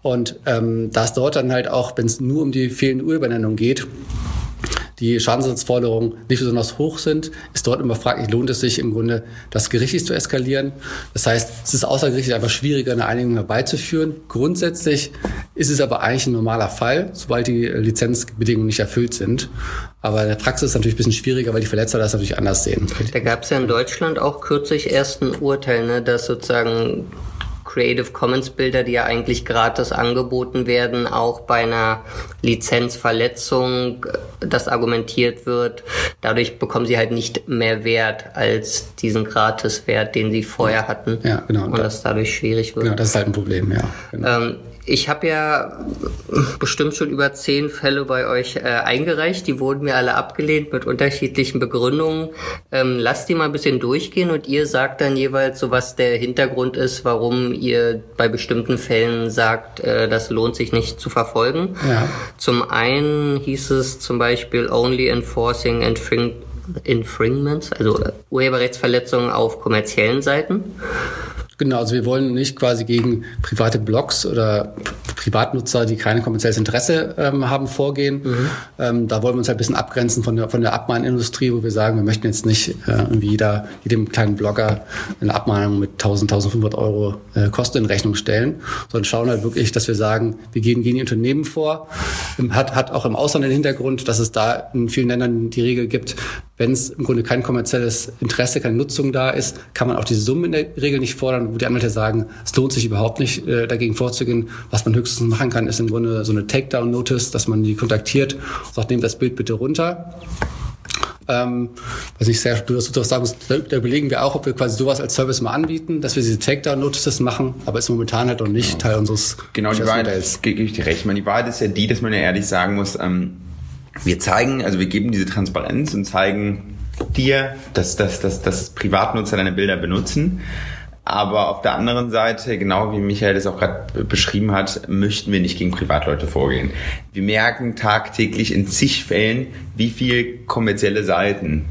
Und ähm, da es dort dann halt auch, wenn es nur um die fehlende Urhebernennung geht, die Schadensersatzforderungen nicht besonders hoch sind, ist dort immer fraglich, lohnt es sich im Grunde, das gerichtlich zu eskalieren. Das heißt, es ist außergerichtlich einfach schwieriger, eine Einigung herbeizuführen. Grundsätzlich ist es aber eigentlich ein normaler Fall, sobald die Lizenzbedingungen nicht erfüllt sind. Aber in der Praxis ist es natürlich ein bisschen schwieriger, weil die Verletzer das natürlich anders sehen. Da gab es ja in Deutschland auch kürzlich erst ein Urteil, ne, dass sozusagen Creative Commons Bilder, die ja eigentlich gratis angeboten werden, auch bei einer Lizenzverletzung, das argumentiert wird, dadurch bekommen sie halt nicht mehr Wert als diesen Gratiswert, den sie vorher hatten. Ja, genau. Und das dadurch schwierig wird. Genau, das ist halt ein Problem, ja. Genau. Ähm, ich habe ja bestimmt schon über zehn Fälle bei euch äh, eingereicht. Die wurden mir alle abgelehnt mit unterschiedlichen Begründungen. Ähm, lasst die mal ein bisschen durchgehen und ihr sagt dann jeweils so, was der Hintergrund ist, warum ihr bei bestimmten Fällen sagt, äh, das lohnt sich nicht zu verfolgen. Ja. Zum einen hieß es zum Beispiel only enforcing infring infringements, also Urheberrechtsverletzungen auf kommerziellen Seiten. Genau, also wir wollen nicht quasi gegen private Blogs oder Privatnutzer, die kein kommerzielles Interesse ähm, haben, vorgehen. Mhm. Ähm, da wollen wir uns halt ein bisschen abgrenzen von der, von der Abmahnindustrie, wo wir sagen, wir möchten jetzt nicht äh, irgendwie jeder, jedem kleinen Blogger eine Abmahnung mit 1000, 1500 Euro äh, Kosten in Rechnung stellen, sondern schauen halt wirklich, dass wir sagen, wir gehen gegen die Unternehmen vor. Hat, hat auch im Ausland den Hintergrund, dass es da in vielen Ländern die Regel gibt, wenn es im Grunde kein kommerzielles Interesse, keine Nutzung da ist, kann man auch diese Summen in der Regel nicht fordern, wo die Anwälte sagen, es lohnt sich überhaupt nicht, äh, dagegen vorzugehen. Was man höchstens machen kann, ist im Grunde so eine Takedown-Notice, dass man die kontaktiert und sagt, nehmt das Bild bitte runter. Ähm, was ich sehr durchaus sagen muss, da, da, überlegen wir auch, ob wir quasi sowas als Service mal anbieten, dass wir diese Takedown-Notices machen, aber ist momentan halt noch nicht genau. Teil unseres Genau, die Wahrheit, gebe ich dir recht. Ich meine, die Wahrheit ist ja die, dass man ja ehrlich sagen muss, ähm, wir zeigen, also wir geben diese Transparenz und zeigen dir, dass, dass, dass, dass Privatnutzer deine Bilder benutzen. Aber auf der anderen Seite, genau wie Michael das auch gerade beschrieben hat, möchten wir nicht gegen Privatleute vorgehen. Wir merken tagtäglich in zig Fällen, wie viel kommerzielle Seiten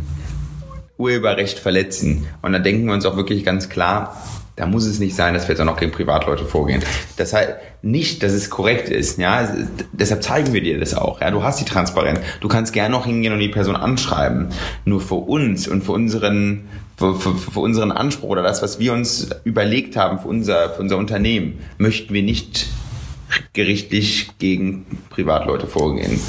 Urheberrecht verletzen. Und da denken wir uns auch wirklich ganz klar, da muss es nicht sein, dass wir jetzt auch noch gegen Privatleute vorgehen. Das heißt nicht, dass es korrekt ist, ja. Deshalb zeigen wir dir das auch, ja. Du hast die Transparenz. Du kannst gerne noch hingehen und die Person anschreiben. Nur für uns und für unseren für, für, für unseren Anspruch oder das, was wir uns überlegt haben für unser, für unser Unternehmen, möchten wir nicht gerichtlich gegen Privatleute vorgehen.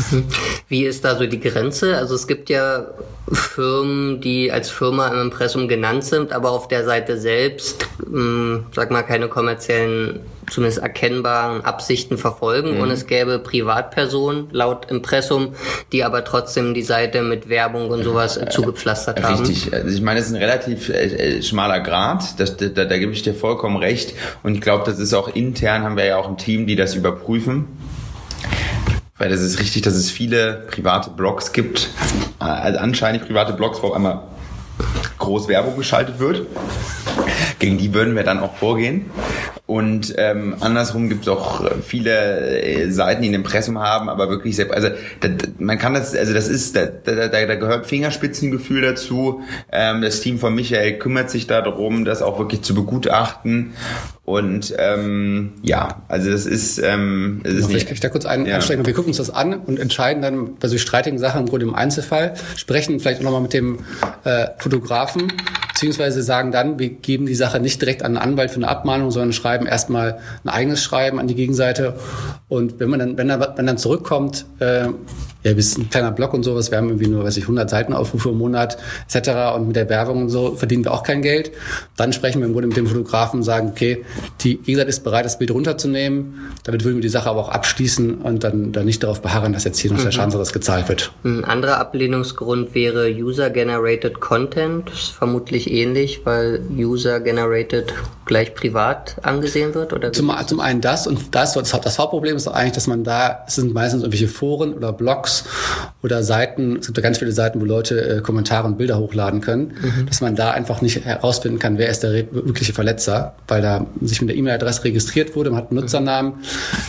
Wie ist da so die Grenze? Also es gibt ja Firmen, die als Firma im Impressum genannt sind, aber auf der Seite selbst, mh, hm, sag mal, keine kommerziellen zumindest erkennbaren Absichten verfolgen mhm. und es gäbe Privatpersonen laut Impressum, die aber trotzdem die Seite mit Werbung und sowas äh, zugepflastert haben. Richtig, also ich meine, es ist ein relativ äh, äh, schmaler Grad, das, da, da, da gebe ich dir vollkommen recht und ich glaube, das ist auch intern, haben wir ja auch ein Team, die das überprüfen. Weil das ist richtig, dass es viele private Blogs gibt, äh, also anscheinend private Blogs, wo auf einmal groß Werbung geschaltet wird. Gegen die würden wir dann auch vorgehen. Und ähm, andersrum gibt es auch viele äh, Seiten, die ein Impressum haben, aber wirklich sehr, also da, man kann das, also das ist, da, da, da gehört Fingerspitzengefühl dazu. Ähm, das Team von Michael kümmert sich darum, das auch wirklich zu begutachten. Und ähm, ja, also das ist, ähm, das ist Vielleicht kann ich da kurz ein, ja. einsteigen. Wir gucken uns das an und entscheiden dann bei so streitigen Sachen im Grunde im Einzelfall, sprechen vielleicht auch nochmal mit dem äh, Fotografen beziehungsweise sagen dann, wir geben die Sache nicht direkt an einen Anwalt für eine Abmahnung, sondern schreiben erstmal ein eigenes Schreiben an die Gegenseite. Und wenn man dann, wenn dann, wenn dann zurückkommt, äh, ja, bis ein kleiner Blog und sowas, wir haben irgendwie nur, weiß ich, 100 Seitenaufrufe im Monat etc. Und mit der Werbung und so verdienen wir auch kein Geld. Dann sprechen wir im Grunde mit dem Fotografen und sagen, okay, die Gegenseite ist bereit, das Bild runterzunehmen. Damit würden wir die Sache aber auch abschließen und dann, dann nicht darauf beharren, dass jetzt hier noch der mhm. Schadensersatz gezahlt wird. Ein anderer Ablehnungsgrund wäre User-Generated Content. Das ist vermutlich ähnlich, weil User-Generated gleich privat angesehen wird? Oder zum, zum einen das und das, das, das Hauptproblem ist eigentlich, dass man da, es sind meistens irgendwelche Foren oder Blogs oder Seiten, es gibt ja ganz viele Seiten, wo Leute äh, Kommentare und Bilder hochladen können, mhm. dass man da einfach nicht herausfinden kann, wer ist der wirkliche Verletzer, weil da sich mit der E-Mail-Adresse registriert wurde, man hat einen Nutzernamen.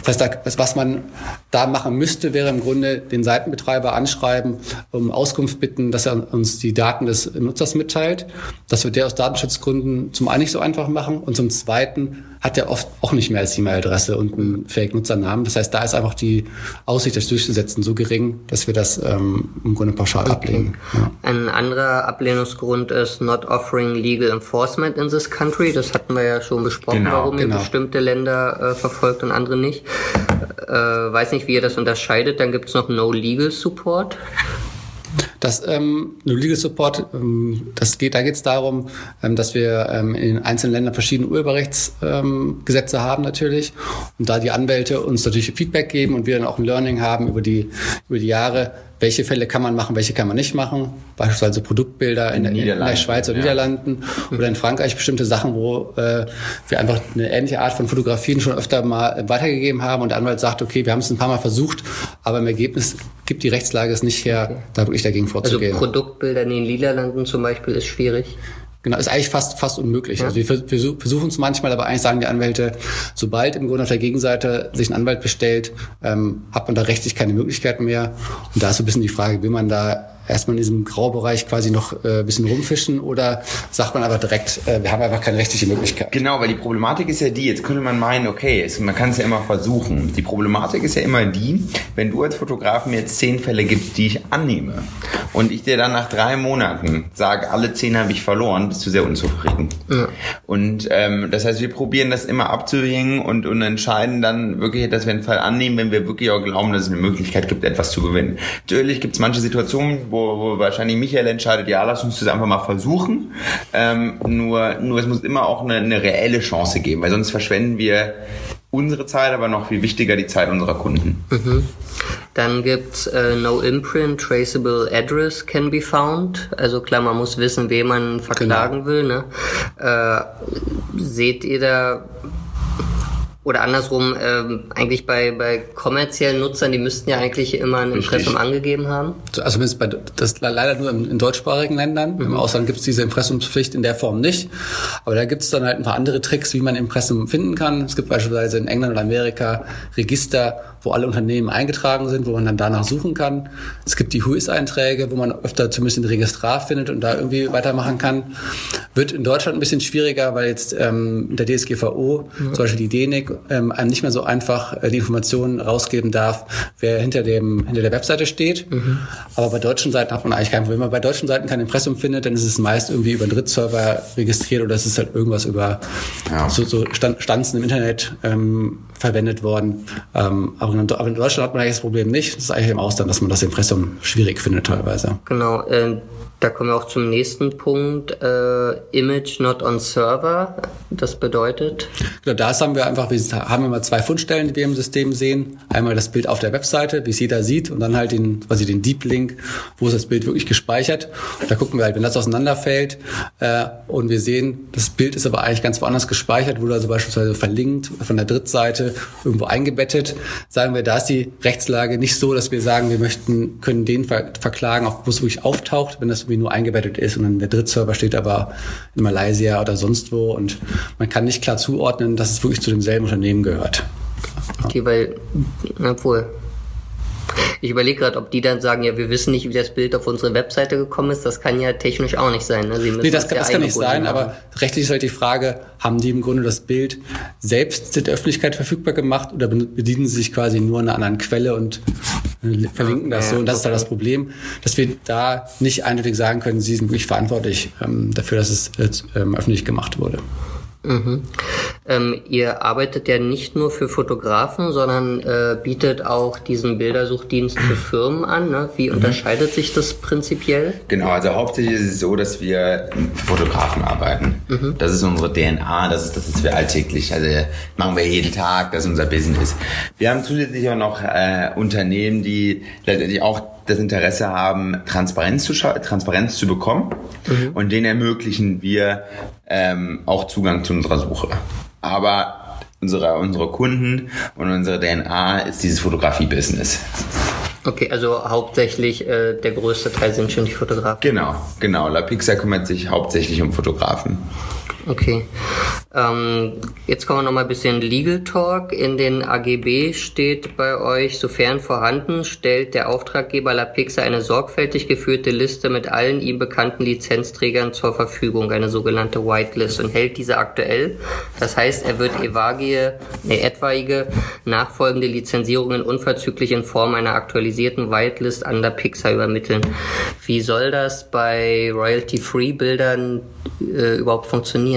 Das heißt, da, was man da machen müsste, wäre im Grunde den Seitenbetreiber anschreiben, um Auskunft bitten, dass er uns die Daten des Nutzers mitteilt. Das wird der aus Datenschutzgründen zum einen nicht so einfach machen und zum zweiten hat er oft auch nicht mehr als E-Mail-Adresse und einen Fake-Nutzernamen. Das heißt, da ist einfach die Aussicht, das durchzusetzen, so gering, dass wir das ähm, im Grunde pauschal okay. ablehnen. Ja. Ein anderer Ablehnungsgrund ist not offering legal enforcement in this country. Das hatten wir ja schon besprochen, genau, warum genau. ihr bestimmte Länder äh, verfolgt und andere nicht. Äh, weiß nicht, wie ihr das unterscheidet. Dann gibt es noch no legal support. Das ähm, Legal Support, ähm, das geht, da geht es darum, ähm, dass wir ähm, in einzelnen Ländern verschiedene Urheberrechtsgesetze ähm, haben natürlich. Und da die Anwälte uns natürlich Feedback geben und wir dann auch ein Learning haben über die über die Jahre, welche Fälle kann man machen, welche kann man nicht machen. Beispielsweise Produktbilder in, in, in der Schweiz oder ja. Niederlanden oder in Frankreich bestimmte Sachen, wo äh, wir einfach eine ähnliche Art von Fotografien schon öfter mal weitergegeben haben und der Anwalt sagt, okay, wir haben es ein paar Mal versucht, aber im Ergebnis gibt die Rechtslage es nicht her, da wirklich dagegen vorzugehen. Also Produktbilder in den Niederlanden zum Beispiel ist schwierig. Genau, ist eigentlich fast, fast unmöglich. Ja. Also wir versuchen es manchmal, aber eigentlich sagen die Anwälte, sobald im Grunde auf der Gegenseite sich ein Anwalt bestellt, ähm, hat man da rechtlich keine Möglichkeiten mehr. Und da ist so ein bisschen die Frage, will man da erstmal in diesem Graubereich quasi noch äh, bisschen rumfischen oder sagt man aber direkt, äh, wir haben einfach keine rechtliche Möglichkeit? Genau, weil die Problematik ist ja die, jetzt könnte man meinen, okay, es, man kann es ja immer versuchen. Die Problematik ist ja immer die, wenn du als Fotograf mir jetzt zehn Fälle gibst, die ich annehme und ich dir dann nach drei Monaten sage, alle zehn habe ich verloren, bist du sehr unzufrieden. Ja. Und ähm, das heißt, wir probieren das immer abzuwägen und, und entscheiden dann wirklich, dass wir einen Fall annehmen, wenn wir wirklich auch glauben, dass es eine Möglichkeit gibt, etwas zu gewinnen. Natürlich gibt es manche Situationen, wo, wo wahrscheinlich Michael entscheidet, ja, lass uns das einfach mal versuchen. Ähm, nur, nur es muss immer auch eine, eine reelle Chance geben, weil sonst verschwenden wir unsere Zeit, aber noch viel wichtiger die Zeit unserer Kunden. Mhm. Dann gibt's äh, No Imprint, Traceable Address can be found. Also klar, man muss wissen, wen man verklagen genau. will. Ne? Äh, seht ihr da oder andersrum, ähm, eigentlich bei, bei kommerziellen Nutzern, die müssten ja eigentlich immer ein Impressum Richtig. angegeben haben. Also zumindest bei das leider nur in, in deutschsprachigen Ländern. Mhm. Im Ausland gibt es diese Impressumspflicht in der Form nicht. Aber da gibt es dann halt ein paar andere Tricks, wie man Impressum finden kann. Es gibt beispielsweise in England oder Amerika Register, wo alle Unternehmen eingetragen sind, wo man dann danach suchen kann. Es gibt die WHOIS-Einträge, wo man öfter zumindest ein Registrar findet und da irgendwie weitermachen kann. Wird in Deutschland ein bisschen schwieriger, weil jetzt ähm, der DSGVO, mhm. zum Beispiel die DENIC, ähm, einem nicht mehr so einfach äh, die Informationen rausgeben darf, wer hinter dem hinter der Webseite steht. Mhm. Aber bei deutschen Seiten hat man eigentlich kein Problem. Wenn man bei deutschen Seiten kein Impressum findet, dann ist es meist irgendwie über einen Drittserver registriert oder es ist halt irgendwas über ja. so, so Stanzen im Internet ähm, verwendet worden. Ähm, aber, in, Deutschland hat man eigentlich das Problem nicht. Das ist eigentlich im Ausland, dass man das Impressum schwierig findet teilweise. Genau. Äh, da kommen wir auch zum nächsten Punkt. Äh, Image not on server. Das bedeutet? Genau, da haben wir einfach, wir haben immer zwei Fundstellen, die wir im System sehen. Einmal das Bild auf der Webseite, wie es jeder sieht, und dann halt den, quasi den Deep Link, wo ist das Bild wirklich gespeichert. Und da gucken wir halt, wenn das auseinanderfällt, äh, und wir sehen, das Bild ist aber eigentlich ganz woanders gespeichert, wurde also beispielsweise verlinkt von der Drittseite irgendwo eingebettet. Sagen wir, da ist die Rechtslage nicht so, dass wir sagen, wir möchten, können den ver verklagen, wo es wirklich auftaucht, wenn das irgendwie nur eingebettet ist und dann der Drittserver steht aber in Malaysia oder sonst wo und man kann nicht klar zuordnen, dass es wirklich zu demselben Unternehmen gehört. Okay, weil, obwohl, ich überlege gerade, ob die dann sagen, ja, wir wissen nicht, wie das Bild auf unsere Webseite gekommen ist. Das kann ja technisch auch nicht sein. Ne? Sie nee, das, kann, das kann nicht sein, haben. aber rechtlich ist halt die Frage, haben die im Grunde das Bild selbst der Öffentlichkeit verfügbar gemacht oder bedienen sie sich quasi nur einer anderen Quelle und äh, verlinken das so. Und das ist halt das Problem, dass wir da nicht eindeutig sagen können, sie sind wirklich verantwortlich ähm, dafür, dass es ähm, öffentlich gemacht wurde. Mhm. Ähm, ihr arbeitet ja nicht nur für Fotografen, sondern äh, bietet auch diesen Bildersuchdienst für Firmen an. Ne? Wie mhm. unterscheidet sich das prinzipiell? Genau, also hauptsächlich ist es so, dass wir für Fotografen arbeiten. Mhm. Das ist unsere DNA, das ist das, was wir alltäglich, also machen wir jeden Tag, das ist unser Business. Wir haben zusätzlich auch noch äh, Unternehmen, die letztendlich auch das Interesse haben, Transparenz zu, Transparenz zu bekommen. Mhm. Und denen ermöglichen wir ähm, auch Zugang zu unserer Suche. Aber unsere, unsere Kunden und unsere DNA ist dieses Fotografie-Business. Okay, also hauptsächlich äh, der größte Teil sind schon die Fotografen. Genau, genau. La Pixar kümmert sich hauptsächlich um Fotografen. Okay. Ähm, jetzt kommen wir noch mal ein bisschen Legal Talk. In den AGB steht bei euch, sofern vorhanden, stellt der Auftraggeber LaPixa eine sorgfältig geführte Liste mit allen ihm bekannten Lizenzträgern zur Verfügung, eine sogenannte Whitelist, und hält diese aktuell. Das heißt, er wird evagie, nee, etwaige nachfolgende Lizenzierungen unverzüglich in Form einer aktualisierten Whitelist an LaPixa übermitteln. Wie soll das bei Royalty-Free-Bildern äh, überhaupt funktionieren?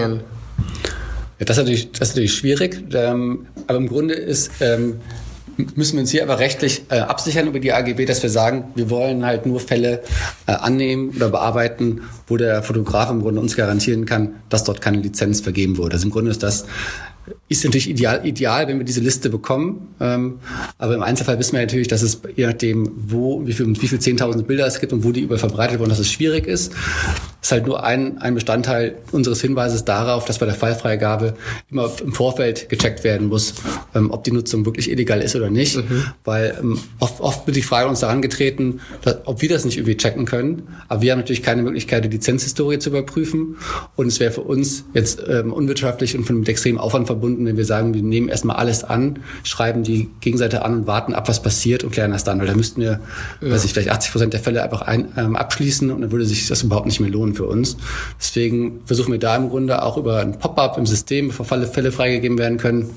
Ja, das, ist natürlich, das ist natürlich schwierig, ähm, aber im Grunde ist, ähm, müssen wir uns hier aber rechtlich äh, absichern über die AGB, dass wir sagen, wir wollen halt nur Fälle äh, annehmen oder bearbeiten, wo der Fotograf im Grunde uns garantieren kann, dass dort keine Lizenz vergeben wurde. Also im Grunde ist das ist natürlich ideal, ideal, wenn wir diese Liste bekommen. Ähm, aber im Einzelfall wissen wir natürlich, dass es je nachdem, wo, wie viel, wie viel zehntausend Bilder es gibt und wo die überall verbreitet wurden, dass es schwierig ist. Das ist halt nur ein, ein Bestandteil unseres Hinweises darauf, dass bei der Fallfreigabe immer im Vorfeld gecheckt werden muss, ähm, ob die Nutzung wirklich illegal ist oder nicht. Mhm. Weil ähm, oft, oft wird die Frage uns daran getreten, dass, ob wir das nicht irgendwie checken können. Aber wir haben natürlich keine Möglichkeit, die Lizenzhistorie zu überprüfen. Und es wäre für uns jetzt ähm, unwirtschaftlich und von mit extremem Aufwand verbunden, wenn wir sagen, wir nehmen erstmal alles an, schreiben die Gegenseite an und warten ab, was passiert und klären das dann. Weil da müssten wir, ja. weiß ich, vielleicht 80 Prozent der Fälle einfach ein, ähm, abschließen und dann würde sich das überhaupt nicht mehr lohnen für uns. Deswegen versuchen wir da im Grunde auch über ein Pop-up im System, bevor Fälle freigegeben werden können,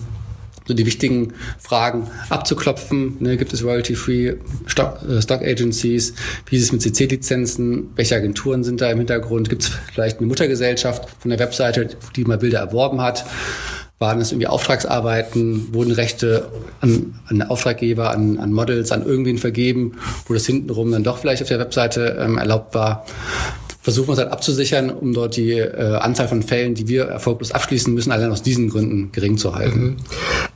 so die wichtigen Fragen abzuklopfen. Ne, gibt es Royalty-Free Stock, äh, Stock Agencies? Wie ist es mit CC-Lizenzen? Welche Agenturen sind da im Hintergrund? Gibt es vielleicht eine Muttergesellschaft von der Webseite, die mal Bilder erworben hat? Waren es irgendwie Auftragsarbeiten? Wurden Rechte an, an Auftraggeber, an, an Models, an irgendwen vergeben, wo das hintenrum dann doch vielleicht auf der Webseite ähm, erlaubt war? versuchen wir es halt abzusichern, um dort die äh, Anzahl von Fällen, die wir erfolglos abschließen müssen, allein aus diesen Gründen gering zu halten. Mhm.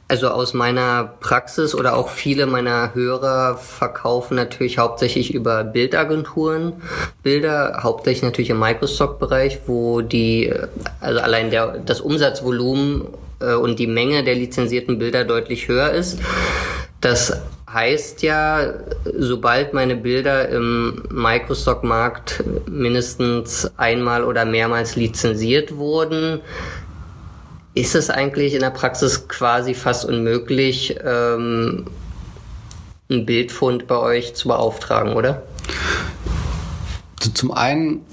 Also aus meiner Praxis oder auch viele meiner Hörer verkaufen natürlich hauptsächlich über Bildagenturen Bilder, hauptsächlich natürlich im Microsoft-Bereich, wo die, also allein der, das Umsatzvolumen äh, und die Menge der lizenzierten Bilder deutlich höher ist. Das heißt ja, sobald meine Bilder im Microstock-Markt mindestens einmal oder mehrmals lizenziert wurden, ist es eigentlich in der Praxis quasi fast unmöglich, ähm, einen Bildfund bei euch zu beauftragen, oder? Zum einen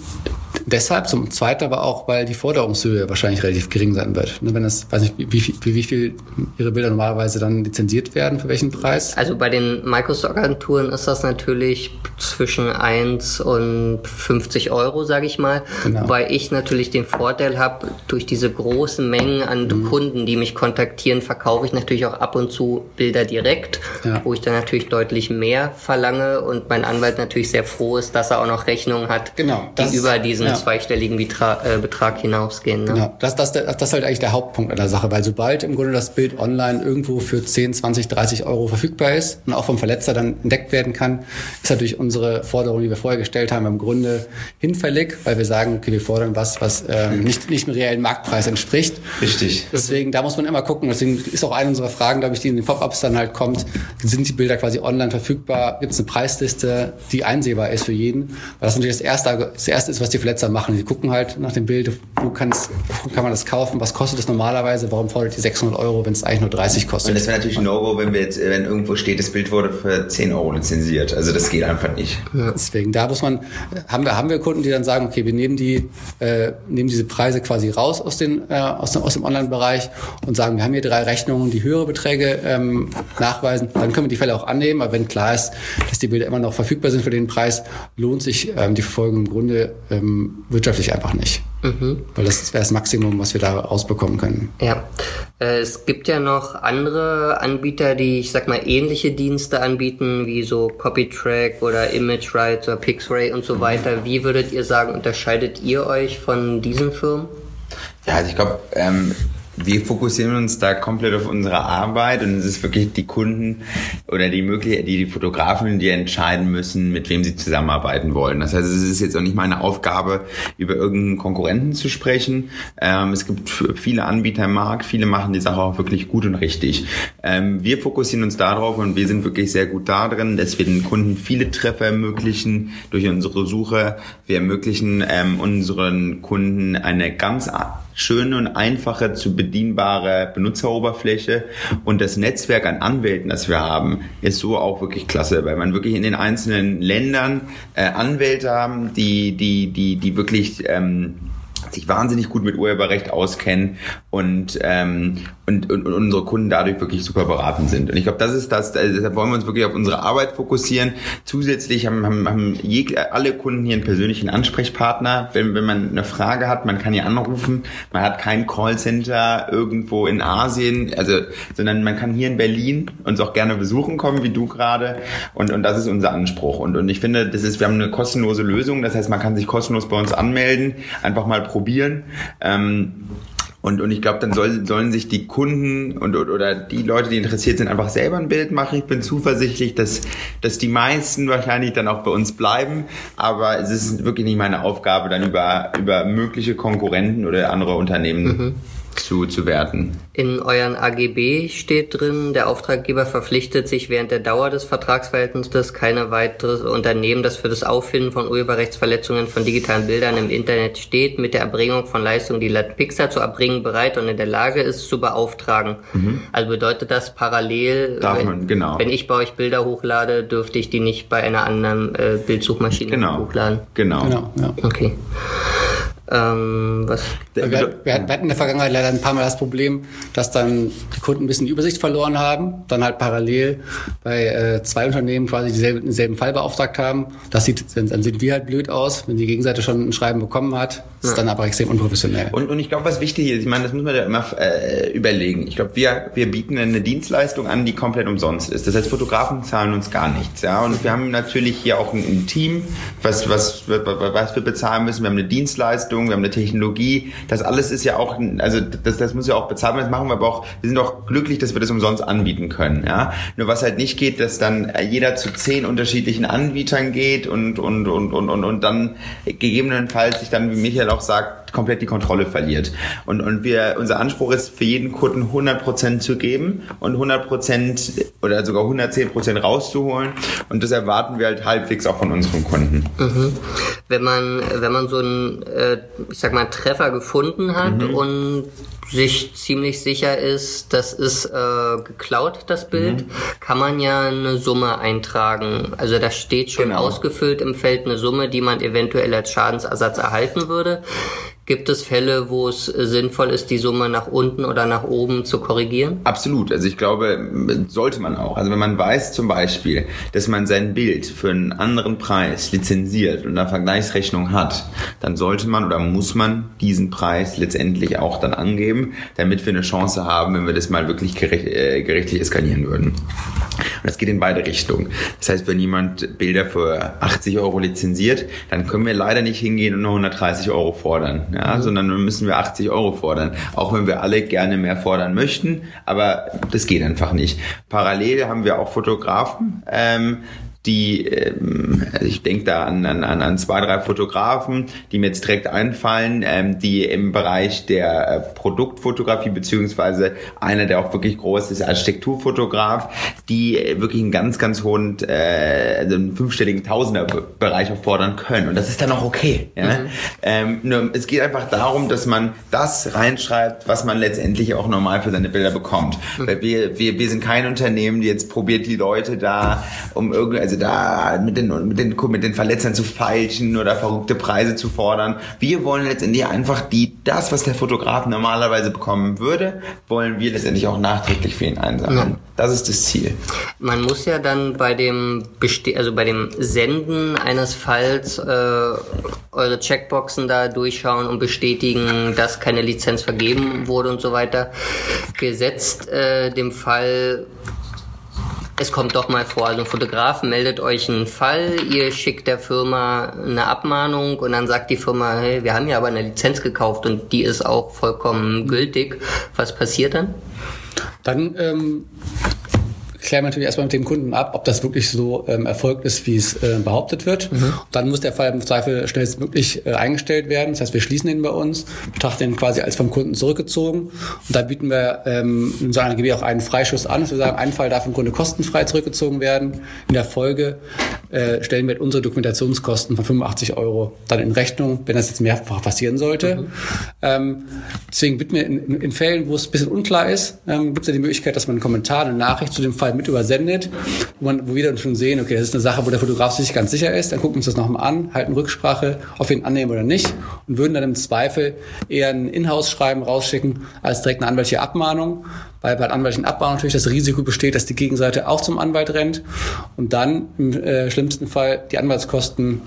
deshalb, zum Zweiten aber auch, weil die Forderungshöhe wahrscheinlich relativ gering sein wird. Ne, wenn das, weiß nicht, wie, wie, wie viel Ihre Bilder normalerweise dann lizenziert werden, für welchen Preis? Also bei den Microsoft-Agenturen ist das natürlich zwischen 1 und 50 Euro, sage ich mal. Genau. Wobei ich natürlich den Vorteil habe, durch diese großen Mengen an mhm. Kunden, die mich kontaktieren, verkaufe ich natürlich auch ab und zu Bilder direkt, ja. wo ich dann natürlich deutlich mehr verlange und mein Anwalt natürlich sehr froh ist, dass er auch noch Rechnungen hat, genau, die über diesen ja. zweistelligen Betrag, äh, Betrag hinausgehen. Ne? Genau, das, das, das, das ist halt eigentlich der Hauptpunkt an der Sache, weil sobald im Grunde das Bild online irgendwo für 10, 20, 30 Euro verfügbar ist und auch vom Verletzer dann entdeckt werden kann, ist natürlich unsere Forderung, die wir vorher gestellt haben, im Grunde hinfällig, weil wir sagen, okay, wir fordern was, was ähm, nicht, nicht dem reellen Marktpreis entspricht. Richtig. Deswegen, da muss man immer gucken. Deswegen ist auch eine unserer Fragen, glaube ich, die in den Pop-Ups dann halt kommt, sind die Bilder quasi online verfügbar? Gibt es eine Preisliste, die einsehbar ist für jeden? Weil das natürlich das Erste, das Erste ist, was die Verletzer machen. Die gucken halt nach dem Bild, wo, kann's, wo kann man das kaufen, was kostet das normalerweise, warum fordert die 600 Euro, wenn es eigentlich nur 30 kostet. Und das wäre natürlich ein No-Go, wenn wir jetzt, wenn irgendwo steht, das Bild wurde für 10 Euro lizenziert. Also das geht einfach nicht. Ja. Deswegen, da muss man, haben wir, haben wir Kunden, die dann sagen, okay, wir nehmen die, äh, nehmen diese Preise quasi raus aus, den, äh, aus dem, aus dem Online-Bereich und sagen, wir haben hier drei Rechnungen, die höhere Beträge ähm, nachweisen, dann können wir die Fälle auch annehmen, aber wenn klar ist, dass die Bilder immer noch verfügbar sind für den Preis, lohnt sich ähm, die Verfolgung im Grunde ähm, wirtschaftlich einfach nicht. Mhm. Weil das wäre das Maximum, was wir da rausbekommen können. Ja. Äh, es gibt ja noch andere Anbieter, die, ich sag mal, ähnliche Dienste anbieten, wie so CopyTrack oder ImageRight oder Pixray und so weiter. Wie würdet ihr sagen, unterscheidet ihr euch von diesen Firmen? Ja, also ich glaube, ähm, wir fokussieren uns da komplett auf unsere Arbeit und es ist wirklich die Kunden oder die Möglichkeit, die, die Fotografen, die entscheiden müssen, mit wem sie zusammenarbeiten wollen. Das heißt, es ist jetzt auch nicht meine Aufgabe, über irgendeinen Konkurrenten zu sprechen. Ähm, es gibt viele Anbieter im Markt, viele machen die Sache auch wirklich gut und richtig. Ähm, wir fokussieren uns darauf und wir sind wirklich sehr gut darin, dass wir den Kunden viele Treffer ermöglichen durch unsere Suche. Wir ermöglichen ähm, unseren Kunden eine ganz schöne und einfache zu bedienbare Benutzeroberfläche. Und das Netzwerk an Anwälten, das wir haben, ist so auch wirklich klasse, weil man wirklich in den einzelnen Ländern äh, Anwälte haben, die die die die wirklich ähm, sich wahnsinnig gut mit Urheberrecht auskennen und, ähm, und, und, und unsere Kunden dadurch wirklich super beraten sind. Und ich glaube, das ist das, also deshalb wollen wir uns wirklich auf unsere Arbeit fokussieren. Zusätzlich haben, haben, haben je, alle Kunden hier einen persönlichen Ansprechpartner. Wenn, wenn man eine Frage hat, man kann hier anrufen. Man hat kein Callcenter irgendwo in Asien, also, sondern man kann hier in Berlin uns auch gerne besuchen kommen, wie du gerade. Und, und das ist unser Anspruch. Und, und ich finde, das ist, wir haben eine kostenlose Lösung. Das heißt, man kann sich kostenlos bei uns anmelden, einfach mal probieren. Ähm, und, und ich glaube, dann soll, sollen sich die Kunden und, oder die Leute, die interessiert sind, einfach selber ein Bild machen. Ich bin zuversichtlich, dass, dass die meisten wahrscheinlich dann auch bei uns bleiben. Aber es ist wirklich nicht meine Aufgabe, dann über, über mögliche Konkurrenten oder andere Unternehmen mhm zu, zu werten. In euren AGB steht drin, der Auftraggeber verpflichtet sich während der Dauer des Vertragsverhältnisses keine weitere Unternehmen, das für das Auffinden von Urheberrechtsverletzungen von digitalen Bildern im Internet steht, mit der Erbringung von Leistungen, die Pixar zu erbringen bereit und in der Lage ist, zu beauftragen. Mhm. Also bedeutet das parallel, Darf wenn, man, genau. wenn ich bei euch Bilder hochlade, dürfte ich die nicht bei einer anderen äh, Bildsuchmaschine genau. hochladen? Genau. genau ja. Okay. Ähm, was wir, wir, hatten in der Vergangenheit leider ein paar Mal das Problem, dass dann die Kunden ein bisschen Übersicht verloren haben, dann halt parallel bei äh, zwei Unternehmen quasi dieselben, denselben Fall beauftragt haben. Das sieht, dann sehen wir halt blöd aus, wenn die Gegenseite schon ein Schreiben bekommen hat Das ist dann aber extrem unprofessionell. Und, und ich glaube, was wichtig ist, ich meine, das muss man ja immer äh, überlegen. Ich glaube, wir, wir bieten eine Dienstleistung an, die komplett umsonst ist. Das heißt, Fotografen zahlen uns gar nichts. Ja? Und wir haben natürlich hier auch ein, ein Team, was, was, was wir bezahlen müssen. Wir haben eine Dienstleistung, wir haben eine Technologie. Das alles ist ja auch, also das, das muss ja auch bezahlt werden. Das machen wir aber auch, wir sind auch glücklich, dass wir das umsonst anbieten können. Ja? Nur was halt nicht geht, dass dann jeder zu zehn unterschiedlichen Anbietern geht und, und, und, und, und, und dann gegebenenfalls sich dann, wie Michael auch sagt, komplett die Kontrolle verliert. Und, und wir, unser Anspruch ist, für jeden Kunden 100% zu geben und 100% oder sogar 110% rauszuholen. Und das erwarten wir halt halbwegs auch von unseren Kunden. Mhm. Wenn man, wenn man so einen, äh, ich sag mal, Treffer gefunden hat mhm. und sich ziemlich sicher ist, das ist äh, geklaut, das Bild, mhm. kann man ja eine Summe eintragen. Also da steht schon genau. ausgefüllt im Feld eine Summe, die man eventuell als Schadensersatz erhalten würde. Gibt es Fälle, wo es sinnvoll ist, die Summe nach unten oder nach oben zu korrigieren? Absolut. Also ich glaube, sollte man auch. Also wenn man weiß zum Beispiel, dass man sein Bild für einen anderen Preis lizenziert und eine Vergleichsrechnung hat, dann sollte man oder muss man diesen Preis letztendlich auch dann angeben, damit wir eine Chance haben, wenn wir das mal wirklich gerecht, äh, gerichtlich eskalieren würden. Und das geht in beide Richtungen. Das heißt, wenn jemand Bilder für 80 Euro lizenziert, dann können wir leider nicht hingehen und nur 130 Euro fordern ja, mhm. sondern dann müssen wir 80 Euro fordern. Auch wenn wir alle gerne mehr fordern möchten, aber das geht einfach nicht. Parallel haben wir auch Fotografen, ähm, die, ähm, also ich denke da an, an, an zwei, drei Fotografen, die mir jetzt direkt einfallen, ähm, die im Bereich der äh, Produktfotografie beziehungsweise einer, der auch wirklich groß ist, Architekturfotograf, die wirklich einen ganz, ganz hohen, äh, also einen fünfstelligen Tausenderbereich fordern können. Und das ist dann auch okay. Ja? Mhm. Ähm, nur, es geht einfach darum, dass man das reinschreibt, was man letztendlich auch normal für seine Bilder bekommt. Mhm. Weil wir, wir, wir sind kein Unternehmen, die jetzt probiert, die Leute da um irgendwie also da mit den, mit den, mit den Verletzern zu feilschen oder verrückte Preise zu fordern. Wir wollen letztendlich einfach die, das, was der Fotograf normalerweise bekommen würde, wollen wir letztendlich auch nachträglich für ihn einsammeln. Ja. Das ist das Ziel. Man muss ja dann bei dem Beste also bei dem Senden eines Falls äh, eure Checkboxen da durchschauen und bestätigen, dass keine Lizenz vergeben wurde und so weiter. Gesetzt äh, dem Fall es kommt doch mal vor, also ein Fotograf meldet euch einen Fall, ihr schickt der Firma eine Abmahnung und dann sagt die Firma, hey, wir haben ja aber eine Lizenz gekauft und die ist auch vollkommen gültig. Was passiert dann? Dann ähm, klären wir natürlich erstmal mit dem Kunden ab, ob das wirklich so ähm, erfolgt ist, wie es äh, behauptet wird. Mhm. dann muss der Fall im Zweifel schnellstmöglich äh, eingestellt werden. Das heißt, wir schließen ihn bei uns, betrachten ihn quasi als vom Kunden zurückgezogen. Und da bieten wir ähm, in so einer GW auch einen Freischuss an. Dass wir sagen, ein Fall darf im Grunde kostenfrei zurückgezogen werden. In der Folge äh, stellen wir unsere Dokumentationskosten von 85 Euro dann in Rechnung, wenn das jetzt mehrfach passieren sollte. Mhm. Ähm, deswegen bitten wir in, in, in, Fällen, wo es ein bisschen unklar ist, ähm, gibt es ja die Möglichkeit, dass man einen Kommentar, eine Nachricht zu dem Fall mit übersendet, wo, man, wo wir dann schon sehen, okay, das ist eine Sache, wo der Fotograf sich ganz sicher ist, dann gucken wir uns das nochmal an, halten Rücksprache, ob wir ihn annehmen oder nicht und würden dann im Zweifel eher ein Inhouse-Schreiben rausschicken, als direkt eine anwaltliche Abmahnung, weil bei anwaltlichen Abmahnung natürlich das Risiko besteht, dass die Gegenseite auch zum Anwalt rennt und dann im äh, schlimmsten Fall die Anwaltskosten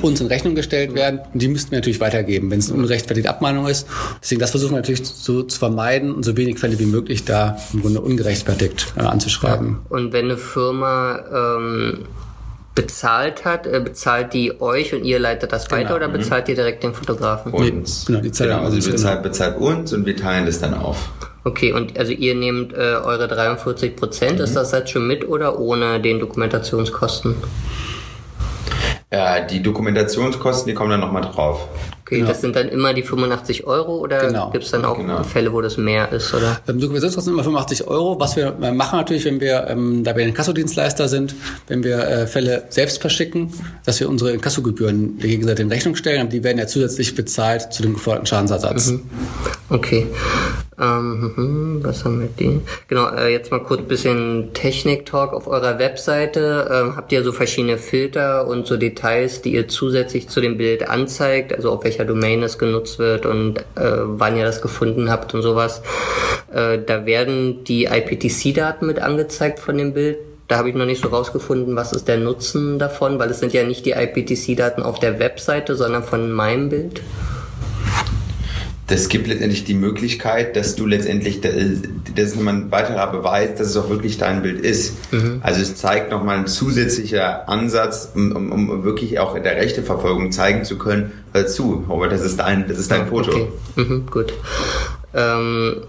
uns in Rechnung gestellt werden und die müssten wir natürlich weitergeben, wenn es eine unrechtfertigte Abmahnung ist. Deswegen das versuchen wir natürlich so zu vermeiden und so wenig Fälle wie möglich da im Grunde ungerechtfertigt äh, anzuschreiben. Ja. Und wenn eine Firma ähm, bezahlt hat, äh, bezahlt die euch und ihr leitet das genau. weiter oder mhm. bezahlt ihr direkt den Fotografen? Uns. Genau, die genau, also bezahlt, bezahlt uns und wir teilen das dann auf. Okay, und also ihr nehmt äh, eure 43 Prozent, mhm. ist das jetzt schon mit oder ohne den Dokumentationskosten? Ja, die Dokumentationskosten, die kommen dann nochmal drauf. Okay, genau. das sind dann immer die 85 Euro oder genau. gibt es dann auch genau. Fälle, wo das mehr ist? Oder? Ähm, Dokumentationskosten sind immer 85 Euro. Was wir äh, machen natürlich, wenn wir, ähm, da wir ein Kassodienstleister sind, wenn wir äh, Fälle selbst verschicken, dass wir unsere Kassogebühren der Gegenseite in Rechnung stellen und die werden ja zusätzlich bezahlt zu dem geforderten Schadensersatz. Mhm. Okay. Ähm, hm, was haben wir den? Genau, äh, jetzt mal kurz bisschen Technik-Talk auf eurer Webseite. Ähm, habt ihr so verschiedene Filter und so Details, die ihr zusätzlich zu dem Bild anzeigt, also auf welcher Domain es genutzt wird und äh, wann ihr das gefunden habt und sowas. Äh, da werden die IPTC-Daten mit angezeigt von dem Bild. Da habe ich noch nicht so rausgefunden, was ist der Nutzen davon, weil es sind ja nicht die IPTC-Daten auf der Webseite, sondern von meinem Bild. Das gibt letztendlich die Möglichkeit, dass du letztendlich, das ist nochmal ein weiterer Beweis, dass es auch wirklich dein Bild ist. Mhm. Also es zeigt nochmal ein zusätzlicher Ansatz, um, um, um, wirklich auch in der Rechteverfolgung zeigen zu können, hör zu, Robert, das ist dein, das ist dein Foto. Okay. Mhm, gut. Ähm,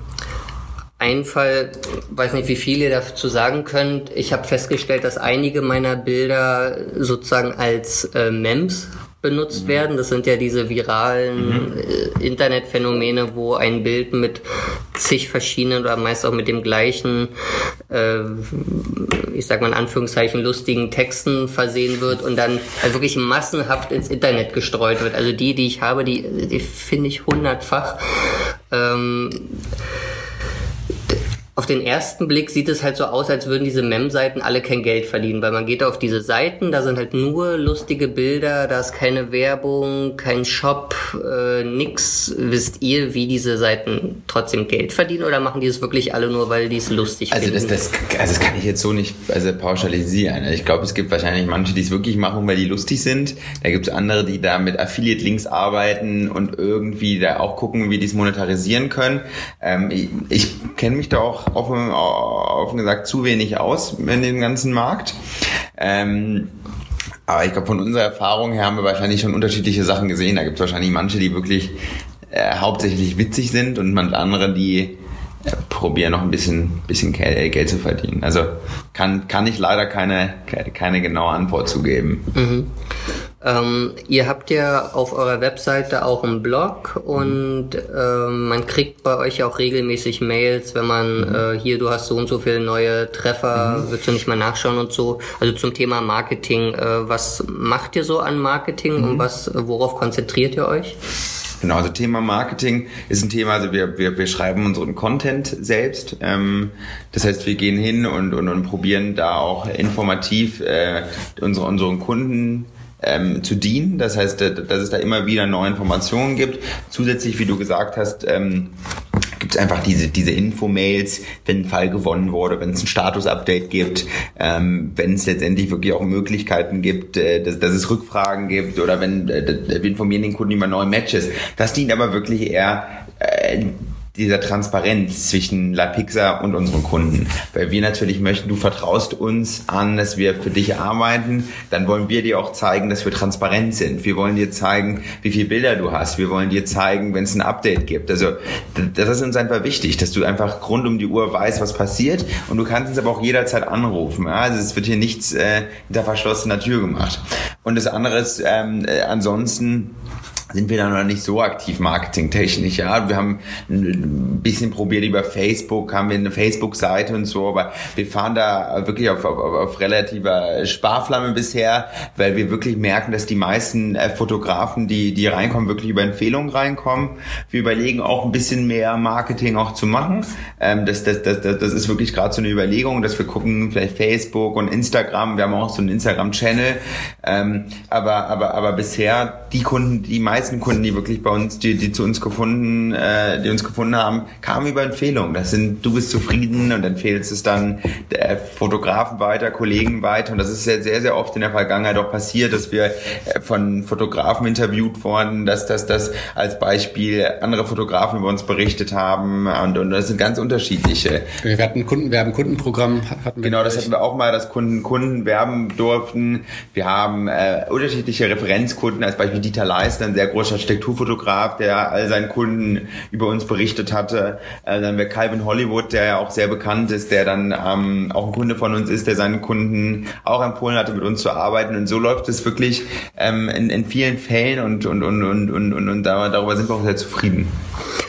ein Fall, weiß nicht, wie viel ihr dazu sagen könnt. Ich habe festgestellt, dass einige meiner Bilder sozusagen als äh, Mems benutzt mhm. werden. Das sind ja diese viralen mhm. Äh, Internetphänomene, wo ein Bild mit zig verschiedenen oder meist auch mit dem gleichen, äh, ich sag mal in Anführungszeichen, lustigen Texten versehen wird und dann also wirklich massenhaft ins Internet gestreut wird. Also die, die ich habe, die, die finde ich hundertfach. Ähm, auf den ersten Blick sieht es halt so aus, als würden diese Mem-Seiten alle kein Geld verdienen, weil man geht auf diese Seiten, da sind halt nur lustige Bilder, da ist keine Werbung, kein Shop, äh, nix. Wisst ihr, wie diese Seiten trotzdem Geld verdienen oder machen die es wirklich alle nur, weil die es lustig also finden? Das, das, also das kann ich jetzt so nicht also pauschalisieren. Ich glaube, es gibt wahrscheinlich manche, die es wirklich machen, weil die lustig sind. Da gibt es andere, die da mit Affiliate-Links arbeiten und irgendwie da auch gucken, wie die es monetarisieren können. Ähm, ich ich kenne mich da auch offen, offen gesagt zu wenig aus in dem ganzen Markt. Ähm, aber ich glaube, von unserer Erfahrung her haben wir wahrscheinlich schon unterschiedliche Sachen gesehen. Da gibt es wahrscheinlich manche, die wirklich äh, hauptsächlich witzig sind und manche andere, die äh, probieren noch ein bisschen, bisschen Geld zu verdienen. Also kann, kann ich leider keine, keine genaue Antwort zugeben. Mhm. Ähm, ihr habt ja auf eurer Webseite auch einen Blog und ähm, man kriegt bei euch auch regelmäßig Mails, wenn man mhm. äh, hier, du hast so und so viele neue Treffer, mhm. willst du nicht mal nachschauen und so. Also zum Thema Marketing, äh, was macht ihr so an Marketing mhm. und was, worauf konzentriert ihr euch? Genau, also Thema Marketing ist ein Thema, also wir, wir, wir schreiben unseren Content selbst. Ähm, das heißt, wir gehen hin und, und, und probieren da auch informativ äh, unsere, unseren Kunden ähm, zu dienen. Das heißt, dass es da immer wieder neue Informationen gibt. Zusätzlich, wie du gesagt hast, ähm, gibt es einfach diese, diese Info-Mails, wenn ein Fall gewonnen wurde, wenn es ein Status-Update gibt, ähm, wenn es letztendlich wirklich auch Möglichkeiten gibt, äh, dass, dass es Rückfragen gibt oder wenn äh, wir informieren den Kunden über neue Matches. Das dient aber wirklich eher äh, dieser Transparenz zwischen La Pixa und unseren Kunden. Weil wir natürlich möchten, du vertraust uns an, dass wir für dich arbeiten, dann wollen wir dir auch zeigen, dass wir transparent sind. Wir wollen dir zeigen, wie viele Bilder du hast. Wir wollen dir zeigen, wenn es ein Update gibt. Also das ist uns einfach wichtig, dass du einfach rund um die Uhr weißt, was passiert und du kannst uns aber auch jederzeit anrufen. Ja? Also es wird hier nichts äh, hinter verschlossener Tür gemacht. Und das andere ist, ähm, äh, ansonsten sind wir da noch nicht so aktiv marketingtechnisch. Ja, wir haben ein bisschen probiert über Facebook, haben wir eine Facebook-Seite und so, aber wir fahren da wirklich auf, auf, auf relativer Sparflamme bisher, weil wir wirklich merken, dass die meisten äh, Fotografen, die, die reinkommen, wirklich über Empfehlungen reinkommen. Wir überlegen auch ein bisschen mehr Marketing auch zu machen. Ähm, das, das, das, das ist wirklich gerade so eine Überlegung, dass wir gucken, vielleicht Facebook und Instagram, wir haben auch so einen Instagram-Channel, ähm, aber, aber, aber bisher die Kunden, die meisten meisten Kunden, die wirklich bei uns, die, die zu uns gefunden, äh, die uns gefunden haben, kamen über Empfehlungen. Das sind, du bist zufrieden und empfehlst es dann der Fotografen weiter, Kollegen weiter. Und das ist sehr, sehr, sehr oft in der Vergangenheit auch passiert, dass wir äh, von Fotografen interviewt wurden, dass das, das als Beispiel andere Fotografen über uns berichtet haben. Und, und das sind ganz unterschiedliche. Wir hatten Kunden, wir haben Kundenprogramm. Hatten wir genau, das hatten wir auch mal, dass Kunden Kunden werben durften. Wir haben äh, unterschiedliche Referenzkunden, als Beispiel Dieter Leister, ein sehr großer Architekturfotograf, der all seinen Kunden über uns berichtet hatte. Äh, dann wäre Calvin Hollywood, der ja auch sehr bekannt ist, der dann ähm, auch ein Kunde von uns ist, der seinen Kunden auch empfohlen hatte, mit uns zu arbeiten. Und so läuft es wirklich ähm, in, in vielen Fällen und, und, und, und, und, und, und darüber sind wir auch sehr zufrieden.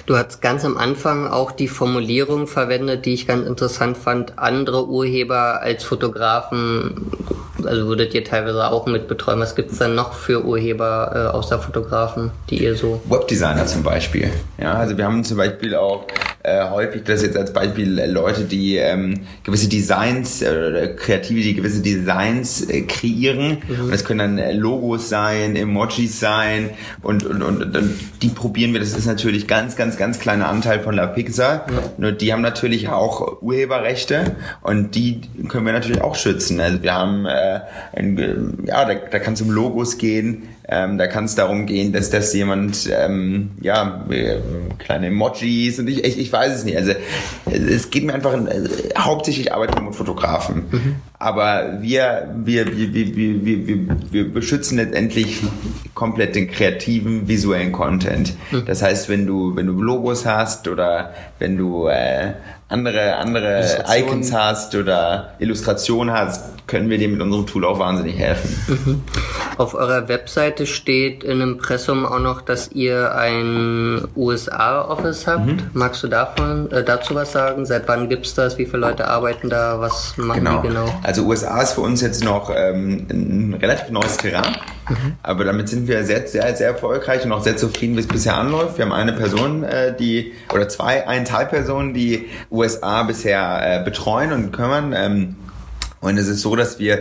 Du hast ganz am Anfang auch die Formulierung verwendet, die ich ganz interessant fand, andere Urheber als Fotografen, also würdet ihr teilweise auch mit betreuen. Was gibt's dann noch für Urheber äh, außer Fotografen, die ihr so... Webdesigner zum Beispiel. Ja, also wir haben zum Beispiel auch äh, häufig das jetzt als Beispiel äh, Leute, die ähm, gewisse Designs, äh, Kreative, die gewisse Designs äh, kreieren. Mhm. Und das können dann äh, Logos sein, Emojis sein und, und, und, und die probieren wir. Das ist natürlich ganz, ganz, ganz kleiner Anteil von La Pixar. Ja. Nur die haben natürlich auch Urheberrechte und die können wir natürlich auch schützen. Also wir haben, äh, ein, ja, da, da kann es um Logos gehen, Ähm, da kann es darum gehen, dass das jemand, ähm, ja, äh, kleine Emojis und ich, ich, ich weiß es nicht. Also es geht mir einfach, äh, hauptsächlich arbeite ich mit Fotografen. Mhm. Aber wir, wir, wir, wir, wir, wir, wir beschützen letztendlich komplett den kreativen, visuellen Content. Mhm. Das heißt, wenn du, wenn du Logos hast oder wenn du äh, andere, andere Icons hast oder Illustrationen hast, können wir dir mit unserem Tool auch wahnsinnig helfen. Mhm. Auf eurer Webseite steht in Impressum auch noch, dass ihr ein USA-Office habt. Mhm. Magst du davon, äh, dazu was sagen? Seit wann gibt es das? Wie viele Leute arbeiten da? Was machen genau. die genau? Also USA ist für uns jetzt noch ähm, ein relativ neues Terrain. Mhm. Aber damit sind wir sehr, sehr, sehr erfolgreich und auch sehr zufrieden, wie es bisher anläuft. Wir haben eine Person, äh, die, oder zwei, ein Teilpersonen, die USA bisher äh, betreuen und kümmern. Ähm, und es ist so, dass wir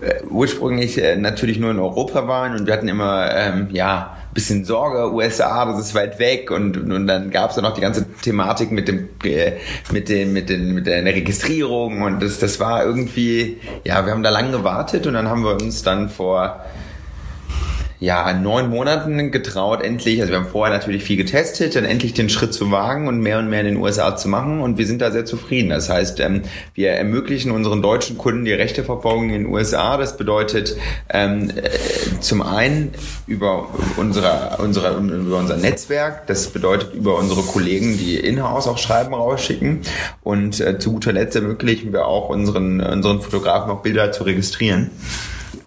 äh, ursprünglich äh, natürlich nur in Europa waren und wir hatten immer, ähm, ja, bisschen Sorge, USA, das ist weit weg und, und dann gab es dann noch die ganze Thematik mit dem äh, mit dem mit den mit der Registrierung und das das war irgendwie ja wir haben da lange gewartet und dann haben wir uns dann vor ja, neun Monaten getraut, endlich, also wir haben vorher natürlich viel getestet, dann endlich den Schritt zu wagen und mehr und mehr in den USA zu machen und wir sind da sehr zufrieden. Das heißt, ähm, wir ermöglichen unseren deutschen Kunden die Rechteverfolgung in den USA. Das bedeutet ähm, äh, zum einen über, unsere, unsere, über unser Netzwerk, das bedeutet über unsere Kollegen, die in-house auch Schreiben rausschicken und äh, zu guter Letzt ermöglichen wir auch unseren, unseren Fotografen auch Bilder zu registrieren.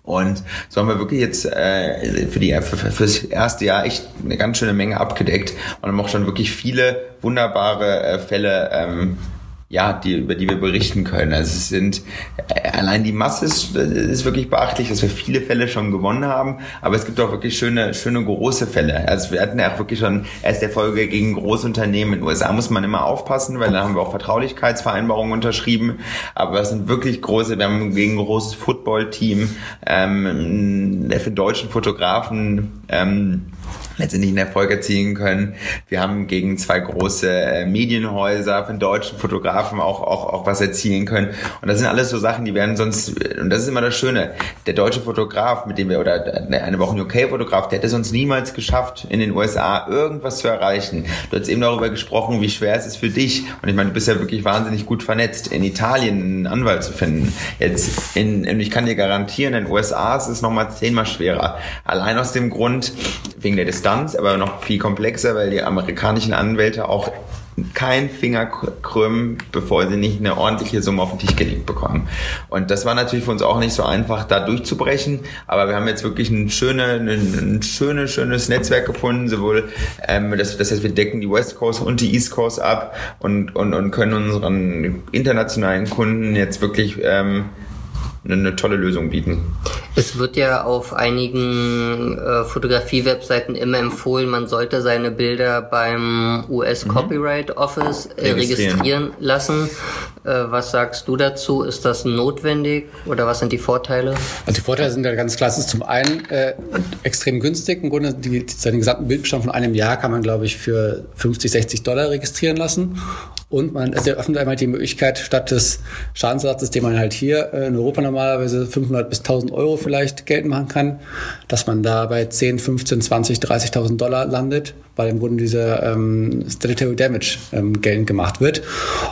Und so haben wir wirklich jetzt äh, für, die, für, für das erste Jahr echt eine ganz schöne Menge abgedeckt. Und haben auch schon wirklich viele wunderbare äh, Fälle ähm, ja, die, über die wir berichten können. Also es sind äh, allein die Masse ist, ist wirklich beachtlich, dass wir viele Fälle schon gewonnen haben, aber es gibt auch wirklich schöne, schöne große Fälle. Also wir hatten ja auch wirklich schon erst Erfolge gegen Großunternehmen. In den USA muss man immer aufpassen, weil da haben wir auch Vertraulichkeitsvereinbarungen unterschrieben. Aber es sind wirklich große, wir haben gegen ein großes Football-Team, ähm, für deutschen Fotografen ähm, letztendlich einen Erfolg erzielen können. Wir haben gegen zwei große äh, Medienhäuser von deutschen Fotografen auch, auch, auch was erzielen können. Und das sind alles so Sachen, die werden sonst, und das ist immer das Schöne, der deutsche Fotograf, mit dem wir, oder eine Woche UK-Fotograf, der hätte es uns niemals geschafft, in den USA irgendwas zu erreichen. Du hast eben darüber gesprochen, wie schwer es ist für dich. Und ich meine, du bist ja wirklich wahnsinnig gut vernetzt, in Italien einen Anwalt zu finden. Jetzt, in, und ich kann dir garantieren, in den USA ist es nochmal zehnmal schwerer. Allein aus dem Grund, wegen der Distanz aber noch viel komplexer, weil die amerikanischen Anwälte auch kein Finger krümmen, bevor sie nicht eine ordentliche Summe auf den Tisch gelegt bekommen. Und das war natürlich für uns auch nicht so einfach, da durchzubrechen. Aber wir haben jetzt wirklich ein, schöne, ein, ein schönes, schönes Netzwerk gefunden, sowohl ähm, das, das heißt, wir decken die West Coast und die East Coast ab und, und, und können unseren internationalen Kunden jetzt wirklich ähm, eine, tolle Lösung bieten. Es wird ja auf einigen äh, Fotografie-Webseiten immer empfohlen, man sollte seine Bilder beim US mhm. Copyright Office äh, registrieren. registrieren. lassen. Äh, was sagst du dazu? Ist das notwendig oder was sind die Vorteile? Also die Vorteile sind ja ganz klar. Es ist zum einen äh, extrem günstig. Im Grunde die, seinen gesamten Bildbestand von einem Jahr kann man, glaube ich, für 50, 60 Dollar registrieren lassen. Und man es eröffnet einmal die Möglichkeit, statt des Schadensersatzes, den man halt hier äh, in Europa normalerweise 500 bis 1000 Euro vielleicht geltend machen kann, dass man da bei 10, 15, 20, 30.000 Dollar landet weil im Grunde dieser ähm, Statutory Damage ähm, geltend gemacht wird.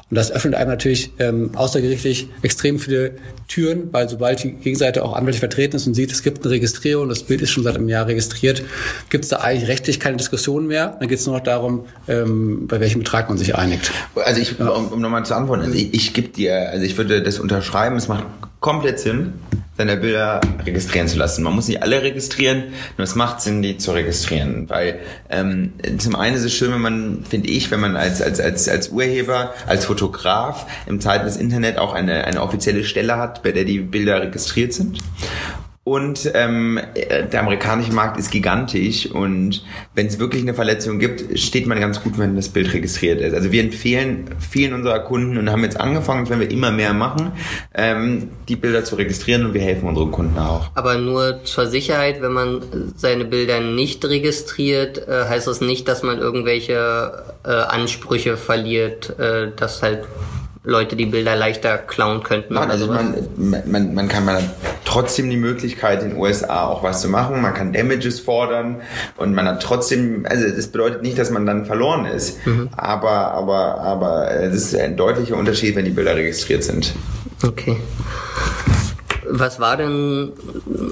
Und das öffnet einem natürlich ähm, außergerichtlich extrem viele Türen, weil sobald die Gegenseite auch anwaltlich vertreten ist und sieht, es gibt eine Registrierung, das Bild ist schon seit einem Jahr registriert, gibt es da eigentlich rechtlich keine Diskussion mehr. Dann geht es nur noch darum, ähm, bei welchem Betrag man sich einigt. Also ich, um, um nochmal zu antworten, also ich, ich gebe dir, also ich würde das unterschreiben, es macht komplett Sinn, seine Bilder registrieren zu lassen. Man muss nicht alle registrieren, nur es macht Sinn, die zu registrieren, weil ähm, zum einen ist es schön, wenn man, finde ich, wenn man als als als als Urheber, als Fotograf im Zeiten des Internet auch eine eine offizielle Stelle hat, bei der die Bilder registriert sind. Und ähm, der amerikanische Markt ist gigantisch und wenn es wirklich eine Verletzung gibt, steht man ganz gut, wenn das Bild registriert ist. Also wir empfehlen vielen unserer Kunden und haben jetzt angefangen, das werden wir immer mehr machen, ähm, die Bilder zu registrieren und wir helfen unseren Kunden auch. Aber nur zur Sicherheit, wenn man seine Bilder nicht registriert, äh, heißt das nicht, dass man irgendwelche äh, Ansprüche verliert, äh, dass halt Leute die Bilder leichter klauen könnten. Nein, also man, man, man kann man trotzdem die Möglichkeit, in den USA auch was zu machen. Man kann Damages fordern und man hat trotzdem, also das bedeutet nicht, dass man dann verloren ist. Mhm. Aber, aber, aber es ist ein deutlicher Unterschied, wenn die Bilder registriert sind. Okay. Was war denn,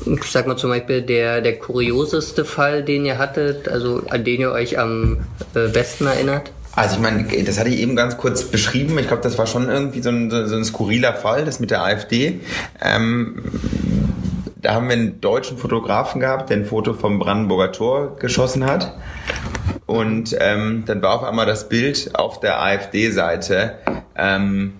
ich sag mal zum Beispiel, der, der kurioseste Fall, den ihr hattet, also an den ihr euch am äh, besten erinnert? Also ich meine, das hatte ich eben ganz kurz beschrieben. Ich glaube, das war schon irgendwie so ein, so ein skurriler Fall, das mit der AfD. Ähm, da haben wir einen deutschen Fotografen gehabt, der ein Foto vom Brandenburger Tor geschossen hat. Und ähm, dann war auf einmal das Bild auf der AfD-Seite ähm,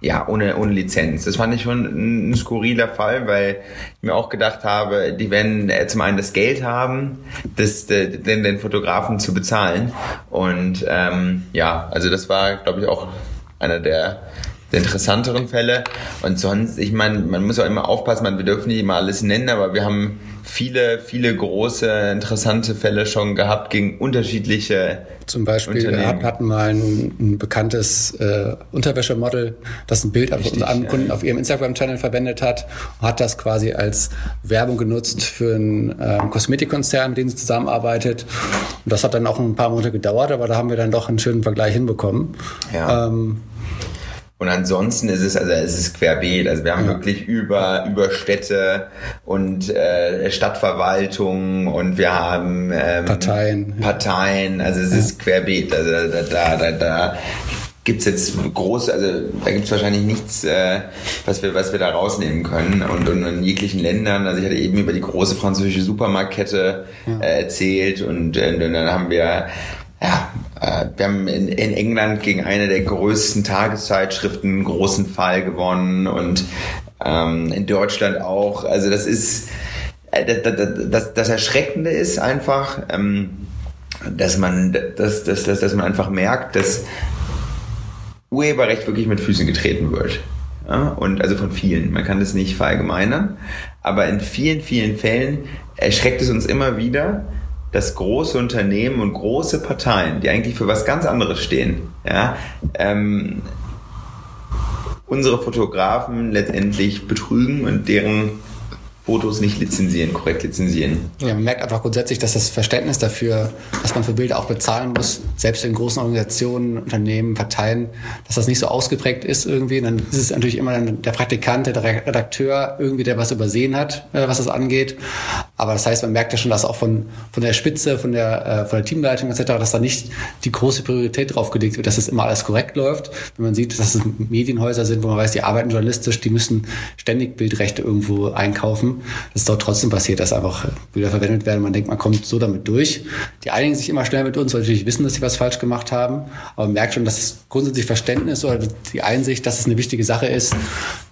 ja, ohne, ohne Lizenz. Das fand ich schon ein skurriler Fall, weil ich mir auch gedacht habe, die werden äh, zum einen das Geld haben, das, den, den Fotografen zu bezahlen. Und ähm, ja, also das war, glaube ich, auch einer der, der interessanteren Fälle. Und sonst, ich meine, man muss auch immer aufpassen, man, wir dürfen nicht immer alles nennen, aber wir haben viele, viele große, interessante Fälle schon gehabt gegen unterschiedliche Zum Beispiel, wir hatten mal ein, ein bekanntes äh, Unterwäschemodel, das ein Bild Richtig, von einem ja. Kunden auf ihrem Instagram-Channel verwendet hat, hat das quasi als Werbung genutzt für einen äh, Kosmetikkonzern, mit dem sie zusammenarbeitet. Und das hat dann auch ein paar Monate gedauert, aber da haben wir dann doch einen schönen Vergleich hinbekommen. Ja. Ähm, und ansonsten ist es, also es ist querbeet. Also wir haben ja. wirklich über, über Städte und äh, Stadtverwaltung und wir haben ähm, Parteien. Parteien, also es ja. ist querbeet. Also da, da, da, da gibt's jetzt große, also da gibt's wahrscheinlich nichts, äh, was wir, was wir da rausnehmen können. Und, und in jeglichen Ländern, also ich hatte eben über die große französische Supermarktkette äh, erzählt und, äh, und dann haben wir ja, äh, wir haben in, in, England gegen eine der größten Tageszeitschriften einen großen Fall gewonnen und ähm, in Deutschland auch. Also das ist äh, das, das, das Erschreckende ist einfach, ähm, dass man dass, dass, dass, dass man einfach merkt, dass Urheberrecht wirklich mit Füßen getreten wird. Ja, und also von vielen. Man kann das nicht verallgemeinern. Aber in vielen, vielen Fällen erschreckt es uns immer wieder, dass große Unternehmen und große Parteien, die eigentlich für was ganz anderes stehen, ja, ähm, unsere Fotografen letztendlich betrügen und deren Fotos nicht lizenzieren, korrekt lizenzieren. Ja, man merkt einfach grundsätzlich, dass das Verständnis dafür, dass man für Bilder auch bezahlen muss, selbst in großen Organisationen, Unternehmen, Parteien, dass das nicht so ausgeprägt ist irgendwie. Und dann ist es natürlich immer der Praktikant, der Redakteur irgendwie, der was übersehen hat, äh, was das angeht. Aber das heißt, man merkt ja schon, dass auch von, von der Spitze, von der, äh, von der Teamleitung etc., dass da nicht die große Priorität drauf gelegt wird, dass es immer alles korrekt läuft. Wenn man sieht, dass es Medienhäuser sind, wo man weiß, die arbeiten journalistisch, die müssen ständig Bildrechte irgendwo einkaufen dass es dort trotzdem passiert, dass einfach Bilder verwendet werden. Man denkt, man kommt so damit durch. Die einigen sich immer schnell mit uns, weil sie natürlich wissen, dass sie was falsch gemacht haben. Aber man merkt schon, dass das grundsätzlich Verständnis oder die Einsicht, dass es eine wichtige Sache ist,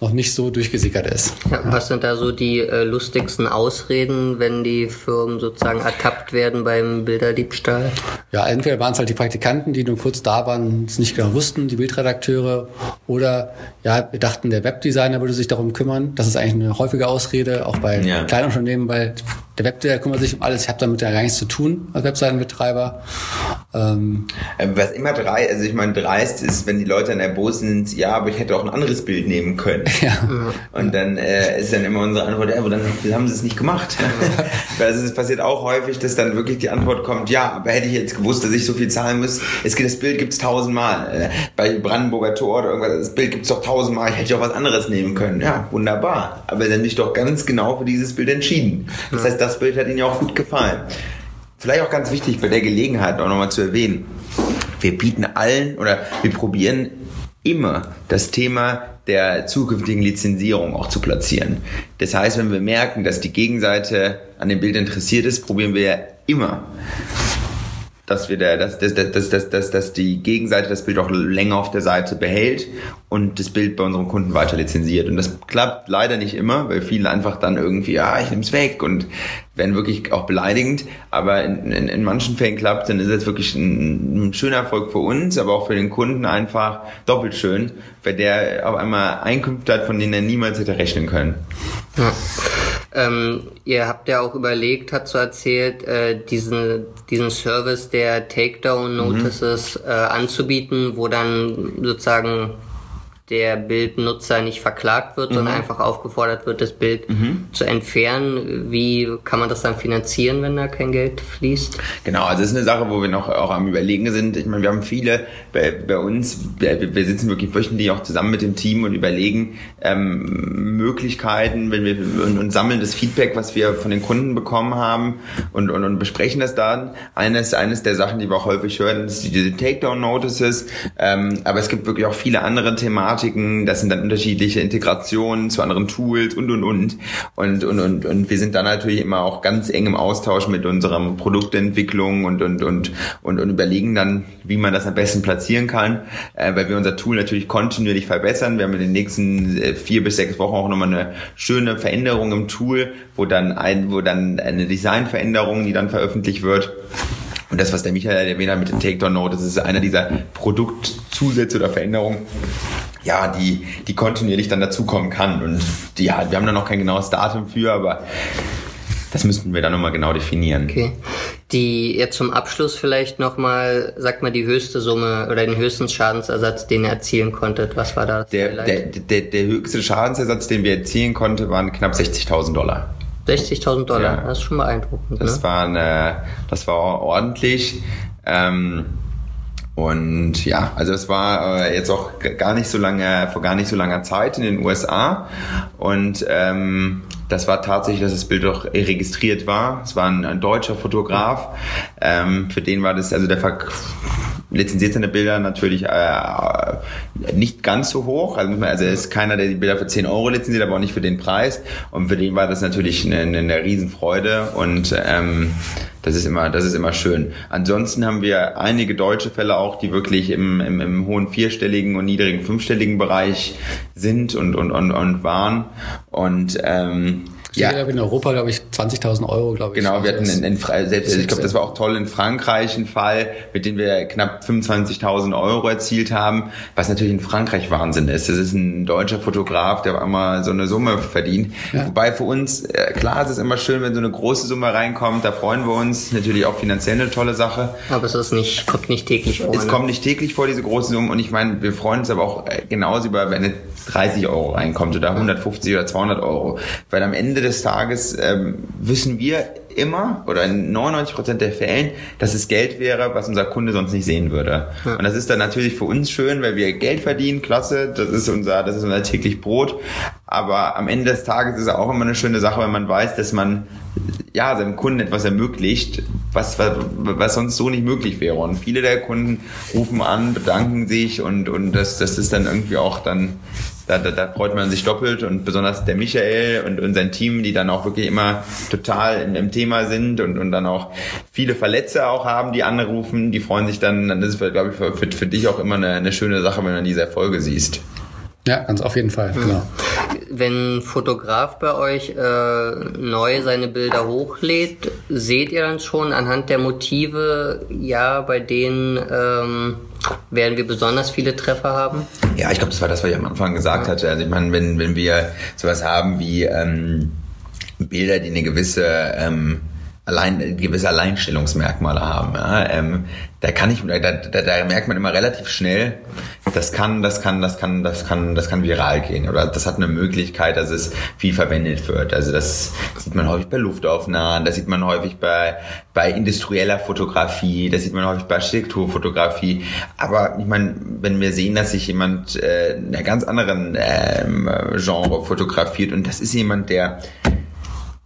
noch nicht so durchgesickert ist. Ja, was sind da so die äh, lustigsten Ausreden, wenn die Firmen sozusagen ertappt werden beim Bilderdiebstahl? Ja, entweder waren es halt die Praktikanten, die nur kurz da waren, es nicht genau wussten, die Bildredakteure, oder ja, wir dachten, der Webdesigner würde sich darum kümmern. Das ist eigentlich eine häufige Ausrede, auch bei ja. kleinen Unternehmen, weil der Webdesigner kümmert sich um alles. Ich habe damit ja gar nichts zu tun als Webseitenbetreiber. Ähm, ähm Was immer drei, also ich meine, dreist ist, wenn die Leute an der Bose sind, ja, aber ich hätte auch ein anderes Bild nehmen können. Ja. Und dann äh, ist dann immer unsere Antwort, ja, aber dann haben sie es nicht gemacht. also es passiert auch häufig, dass dann wirklich die Antwort kommt, ja, aber hätte ich jetzt gewusst, dass ich so viel zahlen muss. Es geht, das Bild gibt's tausendmal. Äh, bei Brandenburger Tor oder irgendwas, das Bild gibt's doch tausendmal. Ich hätte auch was anderes nehmen können. Ja, wunderbar. Aber dann nicht doch ganz genau für dieses Bild entschieden. Das heißt, das Bild hat Ihnen ja auch gut gefallen. Vielleicht auch ganz wichtig bei der Gelegenheit auch nochmal zu erwähnen. Wir bieten allen oder wir probieren immer das Thema der zukünftigen Lizenzierung auch zu platzieren. Das heißt, wenn wir merken, dass die Gegenseite an dem Bild interessiert ist, probieren wir immer dass wir der, dass, dass, dass, dass, dass, dass die Gegenseite das Bild auch länger auf der Seite behält und das Bild bei unserem Kunden weiter lizenziert. Und das klappt leider nicht immer, weil viele einfach dann irgendwie, ja, ich nehme es weg und werden wirklich auch beleidigend. Aber in, in, in manchen Fällen klappt, dann ist es wirklich ein, ein schöner Erfolg für uns, aber auch für den Kunden einfach doppelt schön, weil der auf einmal Einkünfte hat, von denen er niemals hätte rechnen können. Ja. Ähm, ihr habt ja auch überlegt, hat so erzählt, äh, diesen, diesen Service der Takedown Notices mhm. äh, anzubieten, wo dann sozusagen der Bildnutzer nicht verklagt wird, mhm. sondern einfach aufgefordert wird, das Bild mhm. zu entfernen. Wie kann man das dann finanzieren, wenn da kein Geld fließt? Genau, also das ist eine Sache, wo wir noch auch am Überlegen sind. Ich meine, wir haben viele bei, bei uns, wir, wir sitzen wirklich wöchentlich auch zusammen mit dem Team und überlegen ähm, Möglichkeiten, wenn wir und, und, sammeln das Feedback, was wir von den Kunden bekommen haben und, und, und besprechen das dann. Eines, eines der Sachen, die wir auch häufig hören, ist diese Takedown-Notices. Ähm, aber es gibt wirklich auch viele andere Thematiken Thematiken, das sind dann unterschiedliche Integrationen zu anderen Tools und und und. Und, und, und, und wir sind dann natürlich immer auch ganz eng im Austausch mit unserer Produktentwicklung und, und, und, und, und überlegen dann, wie man das am besten platzieren kann, äh, weil wir unser Tool natürlich kontinuierlich verbessern. Wir haben in den nächsten äh, vier bis sechs Wochen auch nochmal eine schöne Veränderung im Tool, wo dann ein, wo dann eine Designveränderung, die dann veröffentlicht wird, und das, was der Michael erwähnt hat mit dem Takedown Note, das ist einer dieser Produktzusätze oder Veränderungen, ja, die, die kontinuierlich dann dazukommen kann. Und die, ja, wir haben da noch kein genaues Datum für, aber das müssten wir dann nochmal genau definieren. Okay. Die jetzt zum Abschluss vielleicht nochmal, sag mal, die höchste Summe oder den höchsten Schadensersatz, den ihr erzielen konntet. Was war da? Der, der, der, der höchste Schadensersatz, den wir erzielen konnten, waren knapp 60.000 Dollar. 60.000 Dollar, ja. das ist schon beeindruckend. Das, ne? war, eine, das war ordentlich. Ähm, und ja, also es war äh, jetzt auch gar nicht so lange, vor gar nicht so langer Zeit in den USA. Und ähm, das war tatsächlich, dass das Bild auch registriert war. Es war ein, ein deutscher Fotograf. Ähm, für den war das, also der Ver lizenziert seine Bilder natürlich äh, nicht ganz so hoch. Also, also er ist keiner, der die Bilder für 10 Euro lizenziert, aber auch nicht für den Preis. Und für den war das natürlich eine, eine, eine Riesenfreude und ähm, das ist immer, das ist immer schön. Ansonsten haben wir einige deutsche Fälle auch, die wirklich im, im, im hohen vierstelligen und niedrigen fünfstelligen Bereich sind und, und, und, und waren. Und ähm, ja. Ich in Europa, glaube ich, 20.000 Euro, glaube ich. Genau, wir hatten in, in selbst, ich glaube, das war auch toll in Frankreich ein Fall, mit dem wir knapp 25.000 Euro erzielt haben, was natürlich in Frankreich Wahnsinn ist. Das ist ein deutscher Fotograf, der einmal so eine Summe verdient. Ja. Wobei für uns, äh, klar, es ist immer schön, wenn so eine große Summe reinkommt, da freuen wir uns. Natürlich auch finanziell eine tolle Sache. Aber es ist nicht, kommt nicht täglich vor. Es ne? kommt nicht täglich vor, diese große Summe. Und ich meine, wir freuen uns aber auch äh, genauso über, wenn eine 30 Euro reinkommt oder 150 oder 200 Euro. Weil am Ende des Tages ähm, wissen wir immer oder in 99 Prozent der Fällen, dass es Geld wäre, was unser Kunde sonst nicht sehen würde. Ja. Und das ist dann natürlich für uns schön, weil wir Geld verdienen, klasse, das ist unser, das ist unser täglich Brot. Aber am Ende des Tages ist es auch immer eine schöne Sache, wenn man weiß, dass man ja seinem Kunden etwas ermöglicht, was, was, was sonst so nicht möglich wäre. Und viele der Kunden rufen an, bedanken sich und, und das, das ist dann irgendwie auch dann da, da, da freut man sich doppelt und besonders der Michael und, und sein Team, die dann auch wirklich immer total im, im Thema sind und, und dann auch viele Verletzer auch haben, die anrufen, die freuen sich dann, dann ist es, glaube ich, für, für, für dich auch immer eine, eine schöne Sache, wenn du diese Erfolge siehst. Ja, ganz auf jeden Fall, genau. Wenn ein Fotograf bei euch äh, neu seine Bilder hochlädt, seht ihr dann schon anhand der Motive, ja, bei denen ähm, werden wir besonders viele Treffer haben? Ja, ich glaube, das war das, was ich am Anfang gesagt hatte. Also ich meine, wenn, wenn wir sowas haben wie ähm, Bilder, die eine gewisse ähm, allein gewisse Alleinstellungsmerkmale haben. Ja, ähm, da kann ich, da, da, da merkt man immer relativ schnell, das kann, das kann, das kann, das kann, das kann viral gehen oder das hat eine Möglichkeit, dass es viel verwendet wird. Also das sieht man häufig bei Luftaufnahmen, das sieht man häufig bei bei industrieller Fotografie, das sieht man häufig bei Architekturfotografie. Aber ich meine, wenn wir sehen, dass sich jemand äh, in einer ganz anderen ähm, Genre fotografiert und das ist jemand, der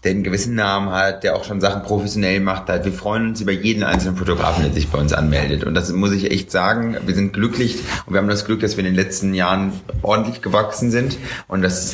der einen gewissen Namen hat, der auch schon Sachen professionell macht. Wir freuen uns über jeden einzelnen Fotografen, der sich bei uns anmeldet. Und das muss ich echt sagen. Wir sind glücklich und wir haben das Glück, dass wir in den letzten Jahren ordentlich gewachsen sind. Und das,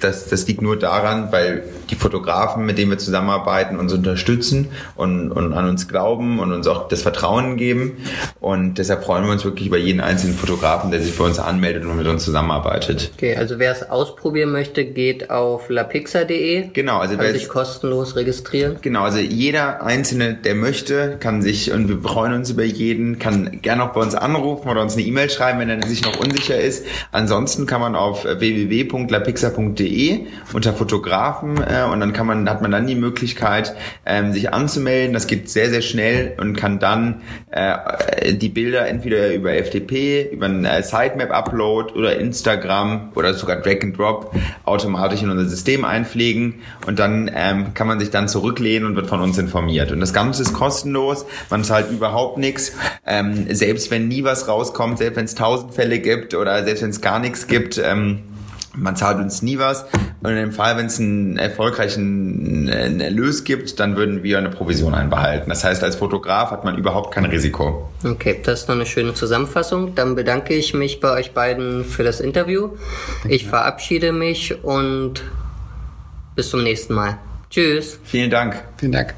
das, das liegt nur daran, weil die Fotografen, mit denen wir zusammenarbeiten, uns unterstützen und, und an uns glauben und uns auch das Vertrauen geben. Und deshalb freuen wir uns wirklich über jeden einzelnen Fotografen, der sich bei uns anmeldet und mit uns zusammenarbeitet. Okay, also wer es ausprobieren möchte, geht auf lapixer.de. Genau, also wer man sich kostenlos registrieren? Genau, also jeder Einzelne, der möchte, kann sich, und wir freuen uns über jeden, kann gerne auch bei uns anrufen oder uns eine E-Mail schreiben, wenn er sich noch unsicher ist. Ansonsten kann man auf www.lapixer.de unter Fotografen äh, und dann kann man, hat man dann die Möglichkeit, ähm, sich anzumelden. Das geht sehr, sehr schnell und kann dann äh, die Bilder entweder über FTP, über einen äh, Sitemap-Upload oder Instagram oder sogar Drag and Drop automatisch in unser System einpflegen und dann ähm, kann man sich dann zurücklehnen und wird von uns informiert. Und das Ganze ist kostenlos, man zahlt überhaupt nichts. Ähm, selbst wenn nie was rauskommt, selbst wenn es tausend Fälle gibt oder selbst wenn es gar nichts gibt, ähm, man zahlt uns nie was. Und in dem Fall, wenn es einen erfolgreichen einen Erlös gibt, dann würden wir eine Provision einbehalten. Das heißt, als Fotograf hat man überhaupt kein Risiko. Okay, das ist noch eine schöne Zusammenfassung. Dann bedanke ich mich bei euch beiden für das Interview. Ich verabschiede mich und bis zum nächsten Mal. Tschüss. Vielen Dank. Vielen Dank.